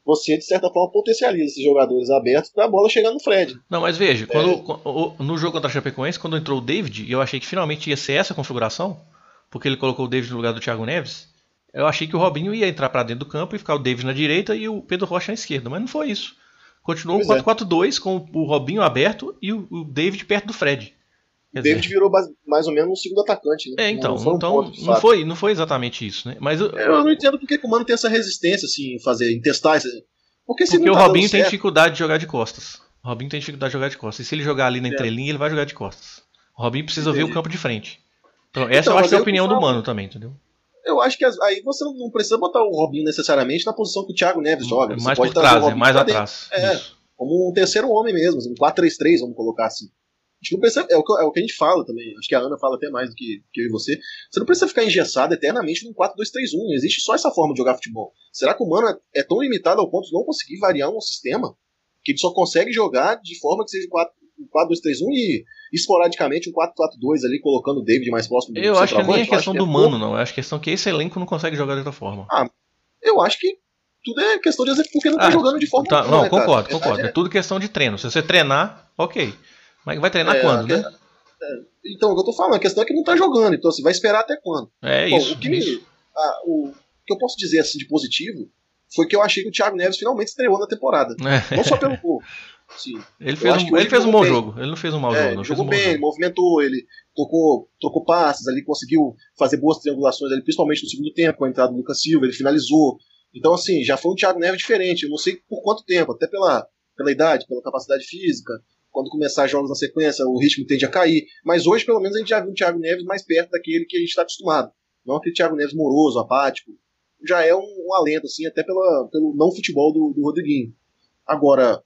você, de certa forma, potencializa esses jogadores abertos para a bola chegar no Fred. Não, mas veja, quando, É. co- o- no jogo contra a Chapecoense, quando entrou o David, eu achei que finalmente ia ser essa configuração, porque ele colocou o David no lugar do Thiago Neves, eu achei que o Robinho ia entrar pra dentro do campo e ficar o David na direita e o Pedro Rocha na esquerda, mas não foi isso. Continuou um Pois é. 4-4-2 com o Robinho aberto e o, o David perto do Fred. Quer O David dizer, virou mais ou menos um segundo atacante, né? é, então, Não foi um então ponto, não, foi, não foi exatamente isso, né? Mas eu- Eu não entendo porque que o Mano tem essa resistência, assim, em fazer, em testar. esse- Porque se Porque não o tá Robinho tem certo, dificuldade de jogar de costas. O Robinho tem dificuldade de jogar de costas. E se ele jogar ali na É. entrelinha, ele vai jogar de costas. O Robinho precisa ver o Entendi. campo de frente. Então, Então, essa eu mas acho que é a eu opinião do. Mano também, entendeu? Eu acho que as- aí você não- precisa botar o Robinho necessariamente na posição que o Thiago Neves joga. Você mais pode por trazer o trás, é Robinho mais atrás. É. Isso. Como um terceiro homem mesmo, um 4-3-3, vamos colocar assim. A gente não precisa, é, o que, é o que a gente fala também, acho que a Ana fala até mais do que, que eu e você. Você não precisa ficar engessado eternamente num 4-2-3-1. Existe só essa forma de jogar futebol. Será que o Mano é, é tão limitado ao ponto de não conseguir variar um sistema que ele só consegue jogar de forma que seja um 4 um 4-2-3-1 e esporadicamente um 4-4-2 ali, colocando o David mais próximo do Eu acho que nem é questão que do é Mano, não. Eu acho questão que esse elenco não consegue jogar de outra forma. Eu acho que tudo é questão de exemplo, porque não tá Ah, jogando de forma Tá, não, né, cara? concordo, A verdade concordo. É é- tudo questão de treino. Se você treinar, ok. Mas vai treinar É, quando, é- né? Então, o que eu tô falando, a questão é que não tá jogando, então assim, vai esperar até quando? É Bom, isso. o, que me- isso. ah, o que eu posso dizer assim de positivo foi que eu achei que o Thiago Neves finalmente estreou na temporada. É. Não só pelo gol. Sim. Ele fez, um, ele fez um bom bem. jogo. Ele não fez um mau É, jogo, ele não. Jogou um bem, jogo. movimentou, ele tocou, trocou passes ali, conseguiu fazer boas triangulações ali, principalmente no segundo tempo, com a entrada do Lucas Silva, ele finalizou. Então, assim, já foi um Thiago Neves diferente. Eu não sei por quanto tempo, até pela, pela idade, pela capacidade física. Quando começar jogos na sequência, o ritmo tende a cair. Mas hoje, pelo menos, a gente já viu um Thiago Neves mais perto daquele que a gente está acostumado. Não aquele Thiago Neves moroso, apático. Já é um, um alento, assim, até pela, pelo não futebol do, do Rodriguinho. Agora,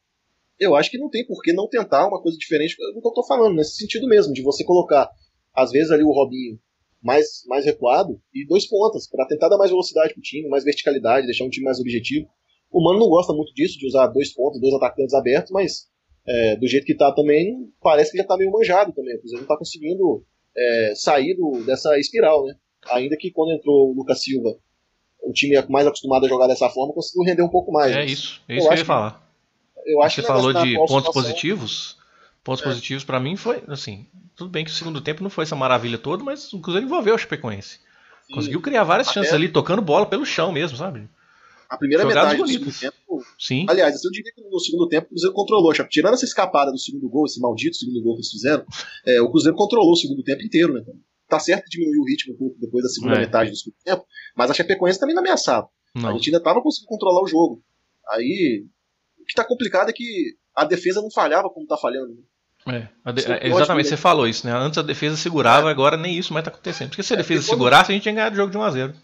eu acho que não tem por que não tentar uma coisa diferente do que eu tô falando, nesse sentido mesmo, de você colocar, às vezes, ali o Robinho mais, mais recuado e dois pontas, para tentar dar mais velocidade pro time, mais verticalidade, deixar um time mais objetivo. O Mano não gosta muito disso, de usar dois pontos, dois atacantes abertos, mas é, do jeito que tá também, parece que já tá meio manjado também. O Cruzeiro não tá conseguindo é, sair do, dessa espiral, né? Ainda que quando entrou o Lucas Silva, o time é mais acostumado a jogar dessa forma, conseguiu render um pouco mais. É isso. É eu isso que eu ia que- falar. Eu acho Você que falou de pontos positivos. Pontos É. positivos pra mim foi, assim, tudo bem que o segundo tempo não foi essa maravilha toda, mas o Cruzeiro envolveu o Chapecoense. Sim. Conseguiu criar várias Até- chances ali, tocando bola pelo chão mesmo, sabe? A primeira Jogadas metade do segundo bonitas. tempo. Sim. Aliás, eu diria que no segundo tempo o Cruzeiro controlou. Tirando essa escapada do segundo gol, esse maldito segundo gol que eles fizeram, é, o Cruzeiro controlou o segundo tempo inteiro, né? Tá certo que diminuiu o ritmo um pouco depois da segunda É. metade do segundo tempo, mas a Chapecoense também não ameaçava. A Não. gente ainda tava conseguindo controlar o jogo. Aí, o que tá complicado é que a defesa não falhava como tá falhando. né? É, de- é é, exatamente, você falou isso, né? Antes a defesa segurava, agora nem isso mais tá acontecendo. Porque se a É, defesa quando- segurasse, a gente tinha ganhado o jogo de 1x0.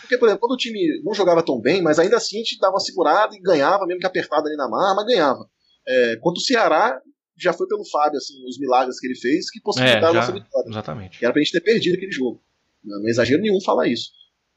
Porque, por exemplo, quando o time não jogava tão bem, mas ainda assim a gente dava uma segurada e ganhava, mesmo que apertado ali na marra, mas ganhava. É, quanto o Ceará, já foi pelo Fábio, assim, os milagres que ele fez que É, possibilitaram a já, nossa vitória. exatamente. Que era pra gente ter perdido aquele jogo. Não não é exagero nenhum falar isso.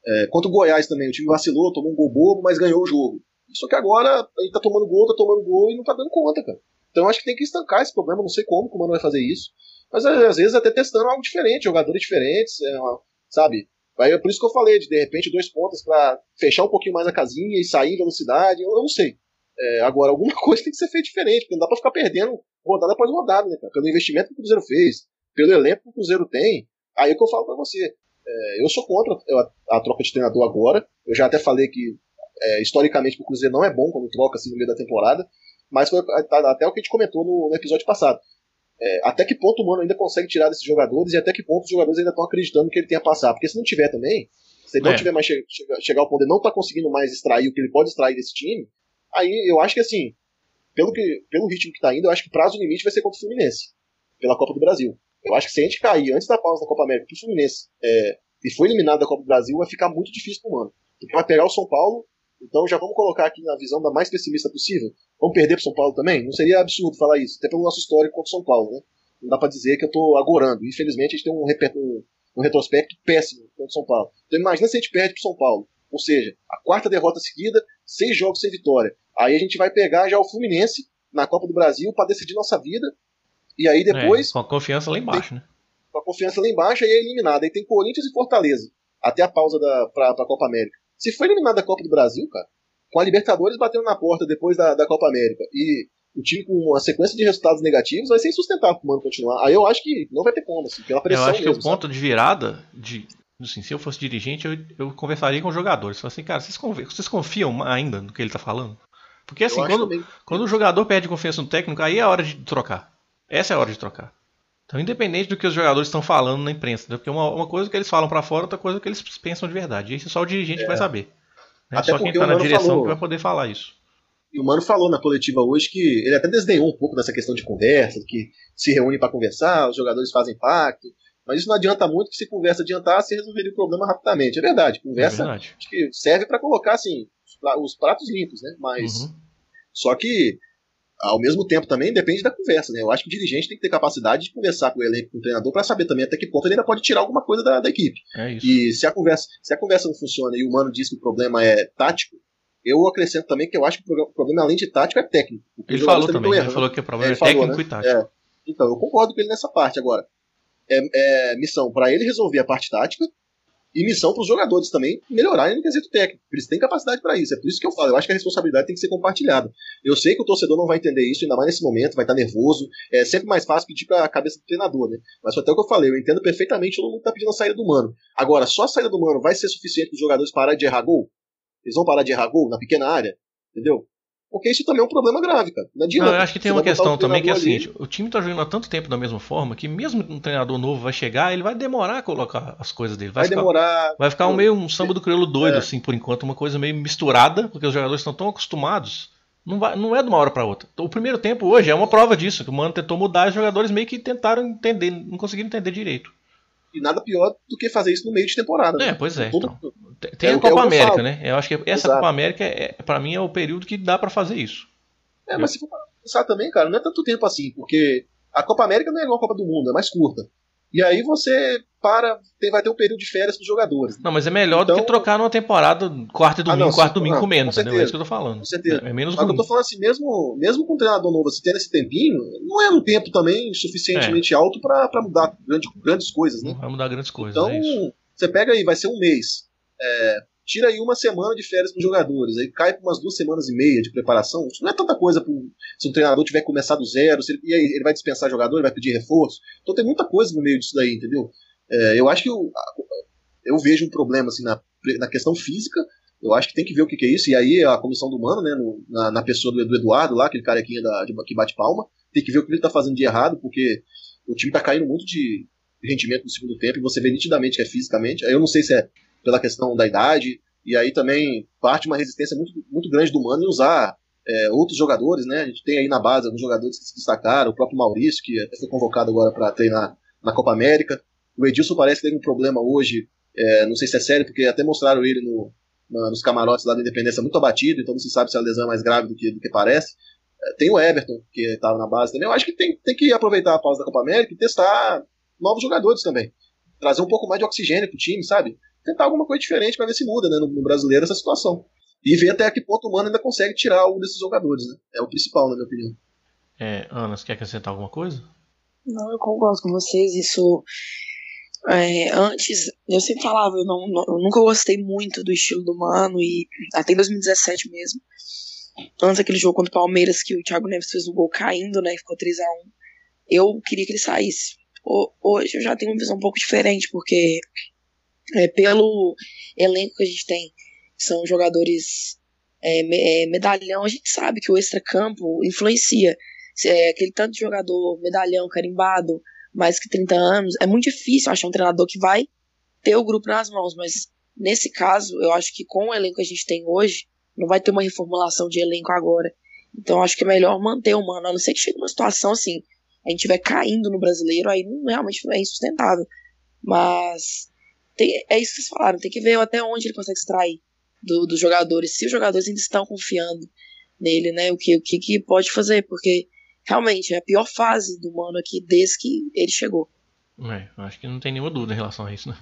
É, quanto o Goiás também, o time vacilou, tomou um gol bobo, mas ganhou o jogo. Só que agora gente tá tomando gol, tá tomando gol e não tá dando conta, cara. Então acho que tem que estancar esse problema, não sei como que o Mano vai fazer isso. Mas é, às vezes até testando algo diferente, jogadores diferentes, é uma- sabe? Aí é por isso que eu falei, de de repente dois pontos pra fechar um pouquinho mais a casinha e sair em velocidade, eu, eu não sei. É, agora, alguma coisa tem que ser feita diferente, porque não dá pra ficar perdendo rodada após rodada, né, cara? Pelo investimento que o Cruzeiro fez, pelo elenco que o Cruzeiro tem. Aí é que eu falo pra você. É, eu sou contra a, a troca de treinador agora. Eu já até falei que é, historicamente o Cruzeiro não é bom quando troca assim no meio da temporada. Mas foi tá- até o que a gente comentou no, no episódio passado. É, até que ponto o Mano ainda consegue tirar desses jogadores e até que ponto os jogadores ainda estão acreditando que ele tem a passar. Porque se não tiver também, se ele não É. tiver mais che chega- chegar ao ponto de não estar conseguindo mais extrair o que ele pode extrair desse time, aí eu acho que assim, pelo, que, pelo ritmo que tá indo, eu acho que prazo limite vai ser contra o Fluminense, pela Copa do Brasil. Eu acho que se a gente cair antes da pausa da Copa América pro Fluminense é, e for eliminado da Copa do Brasil, vai ficar muito difícil pro Mano. Porque vai pegar o São Paulo, então já vamos colocar aqui na visão da mais pessimista possível. Vamos perder pro São Paulo também? Não seria absurdo falar isso, até pelo nosso histórico contra o São Paulo, né? Não dá pra dizer que eu tô agorando. Infelizmente a gente tem um, um, um retrospecto péssimo contra o São Paulo. Então imagina se a gente perde pro São Paulo. Ou seja, a quarta derrota seguida, seis jogos sem vitória. Aí a gente vai pegar já o Fluminense na Copa do Brasil para decidir nossa vida. E aí depois. É, com a confiança lá embaixo, tem, né? Com a confiança lá embaixo, aí é eliminado. Aí tem Corinthians e Fortaleza. Até a pausa da, pra, pra Copa América. Se for eliminado da Copa do Brasil, cara, com a Libertadores batendo na porta depois da, da Copa América e o time com uma sequência de resultados negativos vai ser insustentável pro Mano continuar. Aí eu acho que não vai ter como, assim, pela pressão Eu acho mesmo, que o ponto de virada, de, assim, se eu fosse dirigente, eu, eu conversaria com os jogadores. Falaria assim, cara, vocês, vocês confiam ainda no que ele tá falando? Porque assim, quando, quando o jogador perde confiança no técnico, aí é a hora de trocar. Essa é a hora de trocar. Então, independente do que os jogadores estão falando na imprensa, né? porque uma, uma coisa que eles falam para fora, outra coisa que eles pensam de verdade. E isso só o dirigente é. vai saber. Né? Só quem tá na direção falou... que vai poder falar isso. E o Mano falou na coletiva hoje que ele até desdenhou um pouco dessa questão de conversa, que se reúne para conversar, os jogadores fazem pacto. Mas isso não adianta muito, que se conversa adiantasse, resolveria o problema rapidamente. É verdade, conversa é verdade. Acho que serve para colocar assim, os pratos limpos, né? Mas. Uhum. Só que, ao mesmo tempo, também depende da conversa, né? Eu acho que o dirigente tem que ter capacidade de conversar com o elenco, com o treinador, para saber também até que ponto ele ainda pode tirar alguma coisa da, da equipe. É e se a, conversa, se a conversa não funciona e o Mano diz que o problema é tático, eu acrescento também que eu acho que o problema, além de tático, é técnico. Ele falou também, ele falou que o problema é, é técnico falou, né? e tático. É. Então, eu concordo com ele nessa parte. Agora, é, é missão para ele resolver a parte tática e missão para os jogadores também melhorarem no quesito técnico. Eles têm capacidade para isso. É por isso que eu falo. Eu acho que a responsabilidade tem que ser compartilhada. Eu sei que o torcedor não vai entender isso, ainda mais nesse momento, vai estar nervoso. É sempre mais fácil pedir para a cabeça do treinador, né? Mas foi até o que eu falei. Eu entendo perfeitamente todo mundo está pedindo a saída do mano. Agora, só a saída do mano vai ser suficiente para os jogadores pararem de errar gol? Eles vão parar de errar gol na pequena área? Entendeu? Porque isso também é um problema grave, cara. Não adianta. Não, eu acho que tem uma questão também que é a seguinte: o time tá jogando há tanto tempo da mesma forma que mesmo um treinador novo vai chegar, ele vai demorar a colocar as coisas dele. Vai, vai ficar, demorar. Vai ficar um meio um samba do crioulo doido, é. assim, por enquanto, uma coisa meio misturada, porque os jogadores estão tão acostumados. Não, vai, não é de uma hora para outra. O primeiro tempo hoje é uma prova disso, que o Mano tentou mudar e os jogadores meio que tentaram entender, não conseguiram entender direito. E nada pior do que fazer isso no meio de temporada. É, né? pois é. Então. Tem é a Copa América, né? Eu acho que essa Exato. Copa América, é, para mim, é o período que dá para fazer isso. É, mas se for pensar também, cara, não é tanto tempo assim, porque a Copa América não é igual a Copa do Mundo, é mais curta. E aí você para, tem, vai ter um período de férias dos jogadores. Não, mas é melhor então... do que então- trocar numa temporada quarta e domingo, ah, não, quarto e domingo com menos, entendeu? É isso que eu tô falando. Com certeza. É, é menos mas eu tô falando assim, mesmo, mesmo com um treinador novo, você tendo esse tempinho, não é um tempo também suficientemente é. alto para mudar grande, grandes coisas, né? Não vai mudar grandes coisas, então, é você pega aí, vai ser um mês. É, tira aí uma semana de férias para os jogadores, aí cai para umas duas semanas e meia de preparação. Isso não é tanta coisa pro, se o treinador tiver começado zero, se ele, e aí ele vai dispensar jogador, ele vai pedir reforço. Então tem muita coisa no meio disso daí, entendeu? É, eu acho que eu, eu vejo um problema assim, na, na questão física. Eu acho que tem que ver o que, que é isso. E aí a comissão do Mano, né, no, na, na, pessoa do, do, Eduardo, lá, aquele carequinha da, de, que bate palma, tem que ver o que ele está fazendo de errado, porque o time está caindo muito de rendimento no segundo tempo, e você vê nitidamente que é fisicamente. Eu não sei se é pela questão da idade, e aí também parte uma resistência muito, muito grande do Mano em usar é, outros jogadores, né? A gente tem aí na base alguns jogadores que se destacaram, o próprio Maurício, que foi convocado agora para treinar na Copa América. O Edilson parece que teve um problema hoje, é, não sei se é sério, porque até mostraram ele no, na, nos camarotes lá da Independência muito abatido, então não se sabe se a lesão é mais grave do que, do que parece. É, tem o Everton, que estava na base também. Eu acho que tem, tem que aproveitar a pausa da Copa América e testar novos jogadores também. Trazer um pouco mais de oxigênio pro time, sabe? Tentar alguma coisa diferente para ver se muda né, no, no, brasileiro essa situação. E ver até que ponto o Mano ainda consegue tirar algo desses jogadores, né? É o principal, na minha opinião. É, Ana, você quer acrescentar alguma coisa? Não, eu concordo com vocês. Isso é, antes, eu sempre falava, eu, não, não, eu nunca gostei muito do estilo do Mano, e até em 2017 mesmo. Antes daquele jogo contra o Palmeiras, que o Thiago Neves fez o gol caindo, né? Ficou 3x1. Eu queria que ele saísse. Hoje eu já tenho uma visão um pouco diferente, porque é, pelo elenco que a gente tem, são jogadores é, é, medalhão, a gente sabe que o extra-campo influencia. É aquele tanto de jogador medalhão, carimbado, mais que 30 anos, é muito difícil achar um treinador que vai ter o grupo nas mãos, mas nesse caso, eu acho que com o elenco que a gente tem hoje, não vai ter uma reformulação de elenco agora. Então acho que é melhor manter o mano, a não ser que chegue uma situação assim, a gente estiver caindo no brasileiro, aí não, realmente é insustentável. Mas tem, é isso que vocês falaram, tem que ver até onde ele consegue extrair do, dos jogadores, se os jogadores ainda estão confiando nele, né? O que, o que, que pode fazer, porque realmente é a pior fase do Mano aqui desde que ele chegou. É, acho que não tem nenhuma dúvida em relação a isso, né?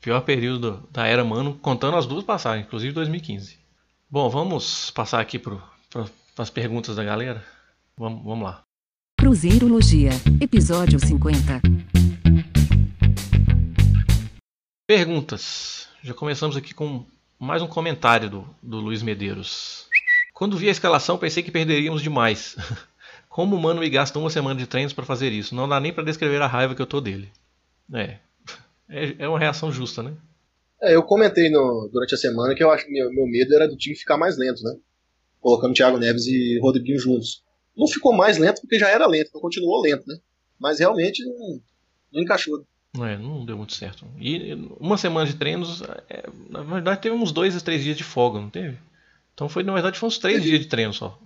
Pior período da era Mano, contando as duas passagens, inclusive 2015. Bom, vamos passar aqui para as perguntas da galera. Vamos, vamos lá. Cruzeirologia, episódio 50. Perguntas. Já começamos aqui com mais um comentário do, do Luiz Medeiros. Quando vi a escalação, pensei que perderíamos demais. Como o Mano me gasta uma semana de treinos para fazer isso? Não dá nem para descrever a raiva que eu tô dele. É. é. É uma reação justa, né? É, eu comentei no, durante a semana que eu acho meu, meu medo era do time ficar mais lento, né? Colocando Thiago Neves e Rodriguinho juntos. Não ficou mais lento porque já era lento, então continuou lento, né? Mas realmente não, não encaixou. É, não deu muito certo. E uma semana de treinos, é, na verdade teve uns dois a três dias de folga, não teve? Então foi, na verdade, foi uns três teve, dias de treino só.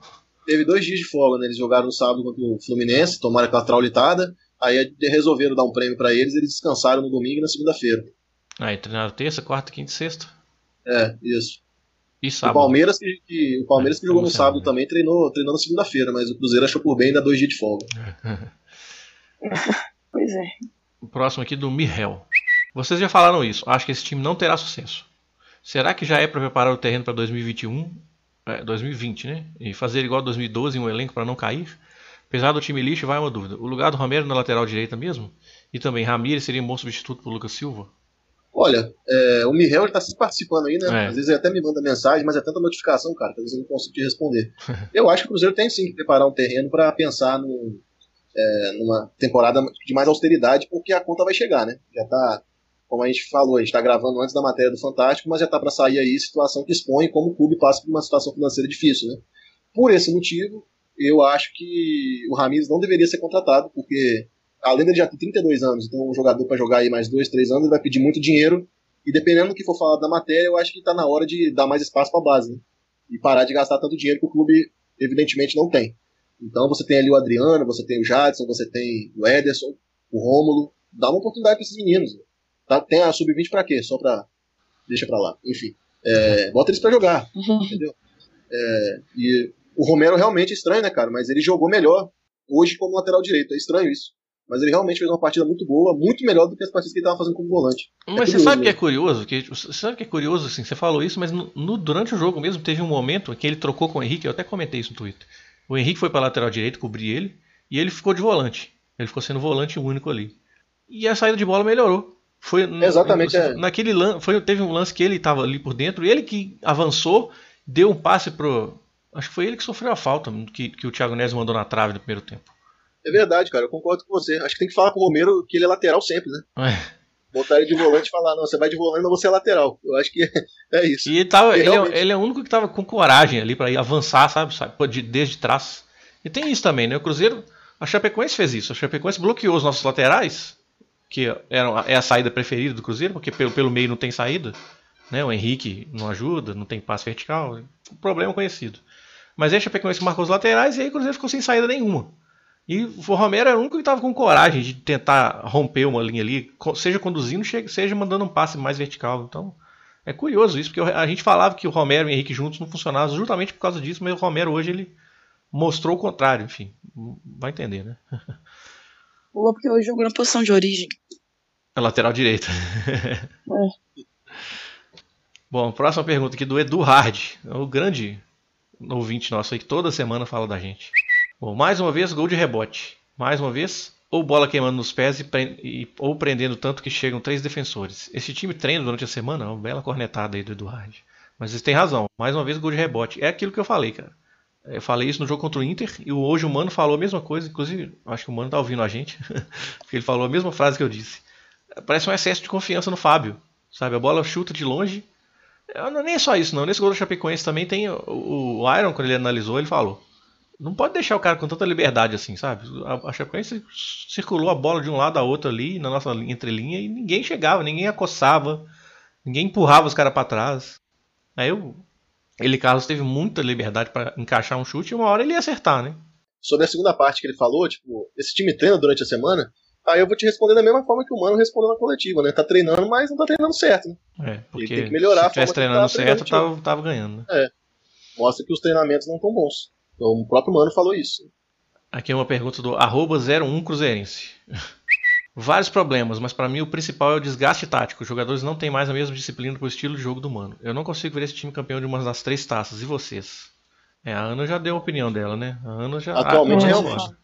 Teve dois dias de folga, né? Eles jogaram no sábado contra o Fluminense, tomaram aquela traulitada, aí resolveram dar um prêmio para eles, eles descansaram no domingo e na segunda-feira. Aí treinaram terça, quarta, quinta e sexta. É, isso. E sábado. O Palmeiras, que, que o Palmeiras é, que jogou no sábado também treinou, treinou na segunda-feira, mas o Cruzeiro achou por bem dar dois dias de folga. pois é. O próximo aqui do Mihel. Vocês já falaram isso. Acho que esse time não terá sucesso. Será que já é para preparar o terreno para 2021? É, 2020, né? E fazer igual 2012 em um elenco para não cair? Apesar do time lixo, vai uma dúvida. O lugar do Romero na lateral direita mesmo? E também Ramires seria um bom substituto para o Lucas Silva? Olha, é, o Miguel está sempre participando aí, né? É. Às vezes ele até me manda mensagem, mas é tanta notificação, cara, que às vezes eu não consigo te responder. eu acho que o Cruzeiro tem sim que preparar um terreno para pensar no, é, numa temporada de mais austeridade, porque a conta vai chegar, né? Já tá, como a gente falou, a gente está gravando antes da matéria do Fantástico, mas já tá para sair aí situação que expõe como o clube passa por uma situação financeira difícil, né? Por esse motivo, eu acho que o Ramires não deveria ser contratado, porque além de ele já ter 32 anos, então um jogador para jogar aí mais 2, 3 anos, ele vai pedir muito dinheiro. E dependendo do que for falado da matéria, eu acho que está na hora de dar mais espaço para a base. Né? E parar de gastar tanto dinheiro que o clube, evidentemente, não tem. Então você tem ali o Adriano, você tem o Jadson, você tem o Ederson, o Rômulo. Dá uma oportunidade para esses meninos. Né? Tá, tem a sub-20 para quê? Só para. Deixa para lá. Enfim. É, bota eles para jogar. Uhum. Entendeu? É, e o Romero realmente é estranho, né, cara? Mas ele jogou melhor hoje como lateral direito. É estranho isso mas ele realmente fez uma partida muito boa, muito melhor do que as partidas que ele estava fazendo como volante. Mas é você sabe que é curioso? Que, você sabe que é curioso, assim, você falou isso, mas no, no, durante o jogo mesmo teve um momento que ele trocou com o Henrique, eu até comentei isso no Twitter. O Henrique foi para lateral direito, cobrir ele, e ele ficou de volante. Ele ficou sendo volante único ali. E a saída de bola melhorou. Foi Exatamente. É. Naquele lance, foi, teve um lance que ele estava ali por dentro, e ele que avançou, deu um passe pro. Acho que foi ele que sofreu a falta que, que o Thiago Neves mandou na trave no primeiro tempo. É verdade, cara, eu concordo com você. Acho que tem que falar pro Romero que ele é lateral sempre, né? É. Botar ele de volante e falar, não, você vai de volante, mas você é lateral. Eu acho que é, isso. E tava, ele, realmente... é, ele, é, o único que tava com coragem ali para avançar, sabe? sabe? Desde trás. E tem isso também, né? O Cruzeiro, a Chapecoense fez isso. A Chapecoense bloqueou os nossos laterais, que eram, é a saída preferida do Cruzeiro, porque pelo, pelo meio não tem saída. Né? O Henrique não ajuda, não tem passe vertical. Um problema conhecido. Mas aí a Chapecoense marcou os laterais e aí o Cruzeiro ficou sem saída nenhuma. E o Romero era o único que estava com coragem de tentar romper uma linha ali, seja conduzindo, seja mandando um passe mais vertical. Então é curioso isso, porque a gente falava que o Romero e o Henrique juntos não funcionavam justamente por causa disso, mas o Romero hoje ele mostrou o contrário. Enfim, vai entender, né? Pulou porque hoje jogou na posição de origem. É lateral direita. É. Bom, próxima pergunta aqui do Edu Hard, o grande ouvinte nosso aí que toda semana fala da gente. Bom, mais uma vez, gol de rebote. Mais uma vez, ou bola queimando nos pés e, e, ou prendendo tanto que chegam três defensores. Esse time treina durante a semana, uma bela cornetada aí do Eduardo. Mas eles têm razão. Mais uma vez, gol de rebote. É aquilo que eu falei, cara. Eu falei isso no jogo contra o Inter e hoje o Mano falou a mesma coisa. Inclusive, acho que o Mano tá ouvindo a gente. porque ele falou a mesma frase que eu disse. Parece um excesso de confiança no Fábio. Sabe, a bola chuta de longe. Não, nem é só isso, não. Nesse gol do Chapecoense também tem o, o Iron, quando ele analisou, ele falou. Não pode deixar o cara com tanta liberdade assim, sabe? A, a Chapecoense circulou a bola de um lado a outro ali, na nossa entrelinha, e ninguém chegava, ninguém acossava, ninguém empurrava os caras para trás. Aí eu, ele, Carlos, teve muita liberdade para encaixar um chute e uma hora ele ia acertar, né? sobre a segunda parte que ele falou, tipo, esse time treina durante a semana, aí eu vou te responder da mesma forma que o Mano respondeu na coletiva, né? Tá treinando, mas não tá treinando certo, né? É, porque tem que melhorar se tivesse forma que treinando tá treinando certo, o time. tava, tava ganhando. Né? Mostra que os treinamentos não estão bons. Então, o próprio Mano falou isso. Aqui é uma pergunta do arroba 01 Cruzeirense. Vários problemas, mas para mim o principal é o desgaste tático. Os jogadores não têm mais a mesma disciplina pro estilo de jogo do Mano. Eu não consigo ver esse time campeão de uma das três taças. E vocês? É, a Ana já deu a opinião dela, né? A Ana já. Atualmente, ah, realmente.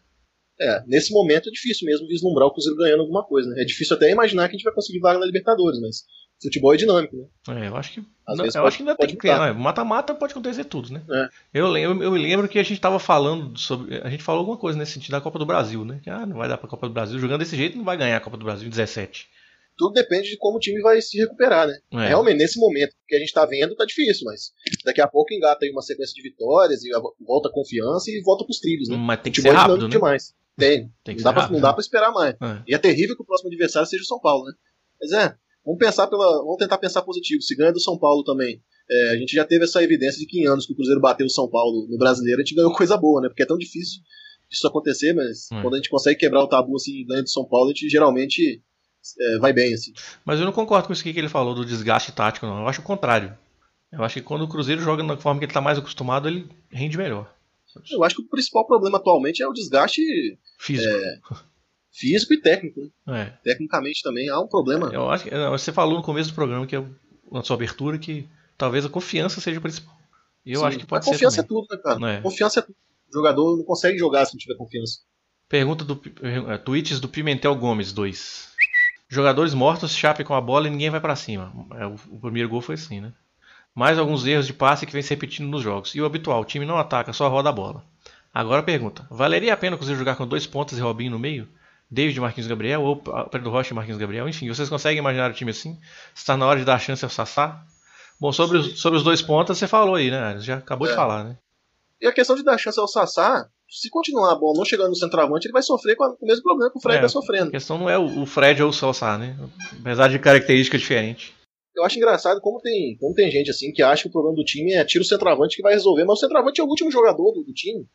É, nesse momento é difícil mesmo vislumbrar o Cruzeiro ganhando alguma coisa, né? É difícil até imaginar que a gente vai conseguir vaga na Libertadores, mas futebol é dinâmico, né? É, eu acho que. Às não, eu pode- acho que ainda tem que. mudar. não, Mata-mata pode acontecer tudo, né? É. Eu, lembro, eu lembro que a gente tava falando sobre. A gente falou alguma coisa nesse sentido da Copa do Brasil, né? Que ah, não vai dar pra Copa do Brasil. Jogando desse jeito não vai ganhar a Copa do Brasil em 17. Tudo depende de como o time vai se recuperar, né? É. Realmente, nesse momento que a gente tá vendo, tá difícil, mas daqui a pouco engata aí uma sequência de vitórias e volta a confiança e volta pros trilhos, né? Mas tem que ser Futebol é rápido, dinâmico né? demais. Tem. Tem que Não dá, ser pra, rápido. não dá pra esperar mais. É. E é terrível que o próximo adversário seja o São Paulo, né? Mas é, vamos pensar pela. Vamos tentar pensar positivo. Se ganha do São Paulo também. é, a gente já teve essa evidência de que em anos que o Cruzeiro bateu o São Paulo no brasileiro, a gente ganhou coisa boa, né? Porque é tão difícil isso acontecer, mas É. quando a gente consegue quebrar o tabu assim e ganha do São Paulo, a gente geralmente é, vai bem, assim. Mas eu não concordo com isso que ele falou do desgaste tático, não. Eu acho o contrário. Eu acho que quando o Cruzeiro joga na forma que ele tá mais acostumado, ele rende melhor. Eu acho que o principal problema atualmente é o desgaste Físico. físico e técnico. Né? É. Tecnicamente também há um problema. Eu acho que você falou no começo do programa, que é na sua abertura, que talvez a confiança seja o principal. E eu Sim. acho que pode a ser confiança é tudo, né, cara? É. Confiança é tudo. O jogador não consegue jogar se não tiver confiança. Pergunta do eh, tweets do Pimentel Gomes 2. Jogadores mortos, chape com a bola e ninguém vai pra cima. É, o, o primeiro gol foi assim, né? Mais alguns erros de passe que vem se repetindo nos jogos. E o habitual, o time não ataca, só roda a bola. Agora a pergunta: valeria a pena o Cruzeiro jogar com dois pontas e Robinho no meio? David Marquinhos Gabriel ou Pedro Rocha Marquinhos Gabriel? Enfim, vocês conseguem imaginar o time assim? Está na hora de dar chance ao Sassá? Bom, sobre os, sobre os dois pontas você falou aí, né? Já acabou de É. falar, né? E a questão de dar chance ao Sassá, se continuar a bola não chegando no centroavante, ele vai sofrer com, a- com o mesmo problema que o Fred É. vai A sofrendo. questão não é o o Fred ou o Sassá, né? Apesar de características diferentes. Eu acho engraçado como tem, como tem gente assim que acha que o problema do time é tira o centroavante que vai resolver, mas o centroavante é o último jogador do, do time.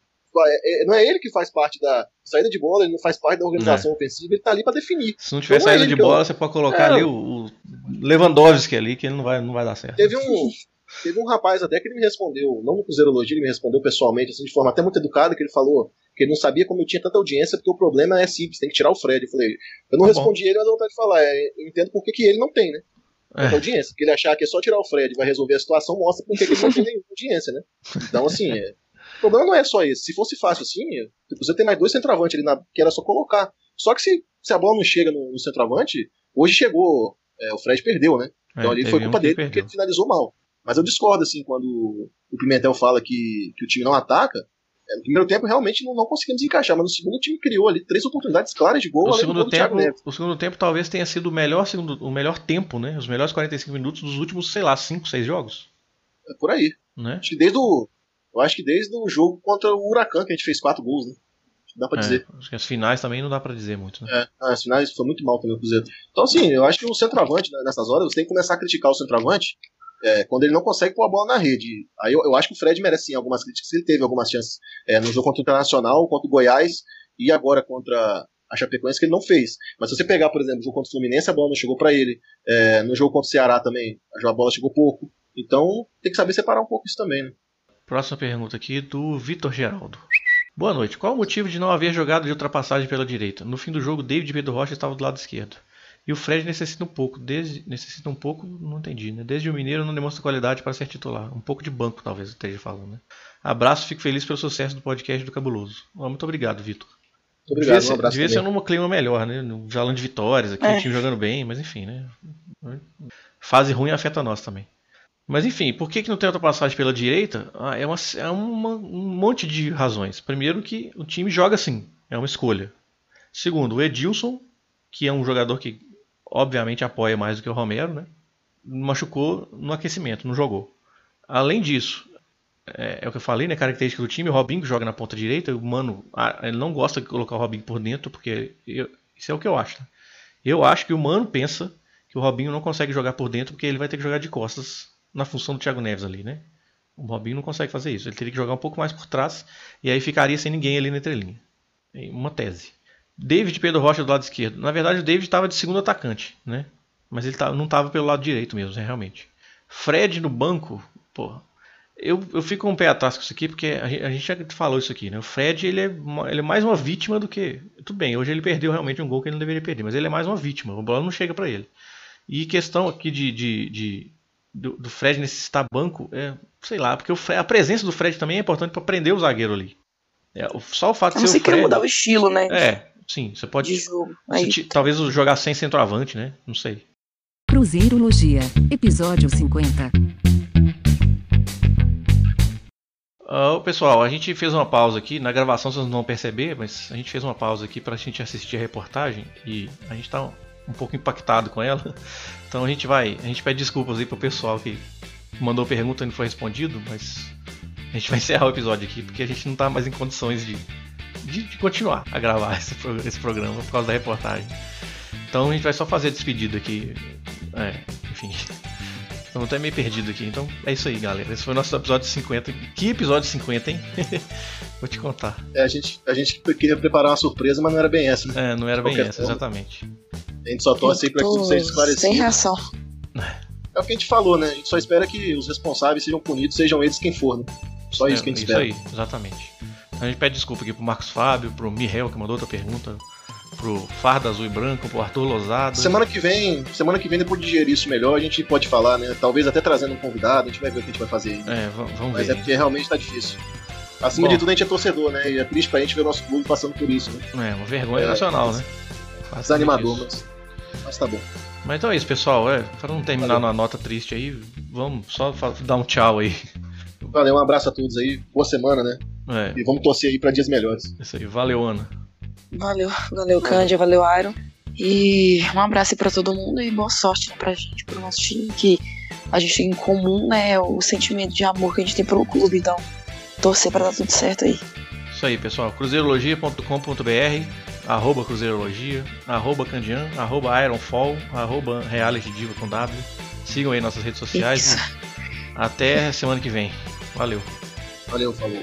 É- é- não é ele que faz parte da saída de bola, ele não faz parte da organização ofensiva, ele tá ali pra definir. Se não tiver é saída ele de que eu- bola, você pode colocar É. ali o, o Lewandowski ali, que ele não vai, não vai dar certo. Teve um, teve um rapaz até que ele me respondeu, não no Cruzeirologia, ele me respondeu pessoalmente, assim, de forma até muito educada, que ele falou que ele não sabia como eu tinha tanta audiência, porque o problema é simples, tem que tirar o Fred. Eu falei, eu não Tá bom. respondi ele, mas eu vontade de falar, é, eu entendo por que, que ele não tem, né? Tanta É. audiência. Porque ele achar que é só tirar o Fred e vai resolver a situação, mostra por que que ele não tem nenhuma audiência, né? Então, assim, é, o problema não é só esse. Se fosse fácil assim, você tem mais dois centroavantes ali, na, que era só colocar. Só que se, se a bola não chega no, no centroavante, hoje chegou, é, o Fred perdeu, né? Então É, ali foi culpa dele porque perdeu. ele finalizou mal. Mas eu discordo, assim, quando o Pimentel fala que, que o time não ataca. É, no primeiro tempo realmente não, não conseguimos encaixar, mas no segundo o time criou ali três oportunidades claras de gol. O segundo, gol tempo, o segundo tempo talvez tenha sido o melhor, segundo, o melhor tempo, né? Os melhores 45 minutos dos últimos, sei lá, 5, 6 jogos. É por aí. Né? Acho que desde o. Eu acho que desde o jogo contra o Huracan que a gente fez quatro gols, né? Dá pra dizer. É, acho que as finais também não dá pra dizer muito, né? É, ah, as finais foi muito mal também o Cruzeiro. Então, assim, eu acho que o centroavante, né, nessas horas, você tem que começar a criticar o centroavante é, quando ele não consegue pôr a bola na rede. Aí eu, eu acho que o Fred merece sim algumas críticas. Ele teve algumas chances é, no jogo contra o Internacional, contra o Goiás e agora contra a Chapecoense que ele não fez. Mas se você pegar, por exemplo, o jogo contra o Fluminense, a bola não chegou pra ele. É, no jogo contra o Ceará também, a bola chegou pouco. Então tem que saber separar um pouco isso também, né? Próxima pergunta aqui do Vitor Geraldo. Boa noite. Qual o motivo de não haver jogada de ultrapassagem pela direita? No fim do jogo, David Pedro Rocha estavam do lado esquerdo. E o Fred necessita um pouco. Desde, necessita um pouco, não entendi, né? Desde o Mineiro não demonstra qualidade para ser titular. Um pouco de banco, talvez eu esteja falando, né? Abraço, fico feliz pelo sucesso do podcast do Cabuloso. Muito obrigado, Vitor. Obrigado, devia ser, um abraço devia ser num clima melhor, né? No falando de vitórias aqui, É. o time jogando bem, mas enfim, né? Fase ruim afeta nós também. Mas enfim, por que, que não tem ultrapassagem pela direita? Ah, é, uma, é uma- um monte de razões. Primeiro que o time joga assim, é uma escolha. Segundo, o Edilson, que é um jogador que obviamente apoia mais do que o Romero, né? Machucou no aquecimento, não jogou. Além disso, é, é o que eu falei, né? Característica do time, o Robinho joga na ponta direita, o Mano, ah, ele não gosta de colocar o Robinho por dentro, porque eu- isso é o que eu acho. né? Eu acho que o Mano pensa que o Robinho não consegue jogar por dentro porque ele vai ter que jogar de costas na função do Thiago Neves ali, né? O Robinho não consegue fazer isso. Ele teria que jogar um pouco mais por trás e aí ficaria sem ninguém ali na entrelinha. É uma tese. David Pedro Rocha do lado esquerdo. Na verdade, o David estava de segundo atacante, né? Mas ele não estava pelo lado direito mesmo, né, realmente. Fred no banco, porra. Eu, eu fico com um pé atrás com isso aqui, porque a gente, já falou isso aqui, né? O Fred ele é, ele é mais uma vítima do que. Tudo bem, hoje ele perdeu realmente um gol que ele não deveria perder, mas ele é mais uma vítima, a bola não chega para ele. E questão aqui de, de, de do, do, Fred necessitar banco, é, sei lá, porque Fred, a presença do Fred também é importante para prender o zagueiro ali. É, só o fato de ser o Fred. mudar o estilo, né? É, sim, você pode. De jogo. Aí... Talvez jogar sem centroavante, né? Não sei. Cruzeirologia, episódio 50. Uh, pessoal, a gente fez uma pausa aqui, na gravação vocês não vão perceber, mas a gente fez uma pausa aqui para a gente assistir a reportagem e a gente está um pouco impactado com ela. Então a gente vai, a gente pede desculpas aí pro pessoal que mandou pergunta e não foi respondido, mas a gente vai encerrar o episódio aqui porque a gente não está mais em condições de, de, de continuar a gravar esse, esse, programa por causa da reportagem. Então a gente vai só fazer a despedida aqui. É, enfim. Estamos até meio perdido aqui. Então é isso aí, galera. Esse foi o nosso episódio 50. Que episódio 50, hein? Vou te contar. É, a gente, a gente queria preparar uma surpresa, mas não era bem essa, né? É, não era bem essa, forma. exatamente. A gente só torce aí pra que tudo seja esclarecido. Sem reação. É o que a gente falou, né? A gente só espera que os responsáveis sejam punidos, sejam eles quem for, né? Só isso é, que a gente isso espera. Isso aí, exatamente. A gente pede desculpa aqui pro Marcos Fábio, pro Mihael, que mandou outra pergunta pro Farda Azul e Branco, pro Arthur Lozado. Semana que vem, semana que vem, depois de digerir isso melhor, a gente pode falar, né? Talvez até trazendo um convidado, a gente vai ver o que a gente vai fazer aí. É, vamos ver. Mas é porque realmente tá difícil. Acima Bom, de tudo, a gente é torcedor, né? E é triste pra gente ver o nosso clube passando por isso, né? É, uma vergonha é, nacional, né? Desanimador, mas, mas tá bom. Mas então é isso, pessoal. É, para não terminar Valeu. numa nota triste aí, vamos só dar um tchau aí. Valeu, um abraço a todos aí. Boa semana, né? É. E vamos torcer aí para dias melhores. Isso aí, valeu, Ana. Valeu, valeu, Cândia, valeu, Iron. E um abraço aí pra todo mundo e boa sorte né, pra gente, pro nosso time, que a gente tem em comum, né, o sentimento de amor que a gente tem pelo clube, então torcer pra dar tudo certo aí. Isso aí, pessoal. cruzeirologia.com.br arroba cruzeirologia, arroba candian, arroba ironfall, arroba reality diva com W. Sigam aí nossas redes sociais. Isso. Até semana que vem. Valeu. Valeu, falou.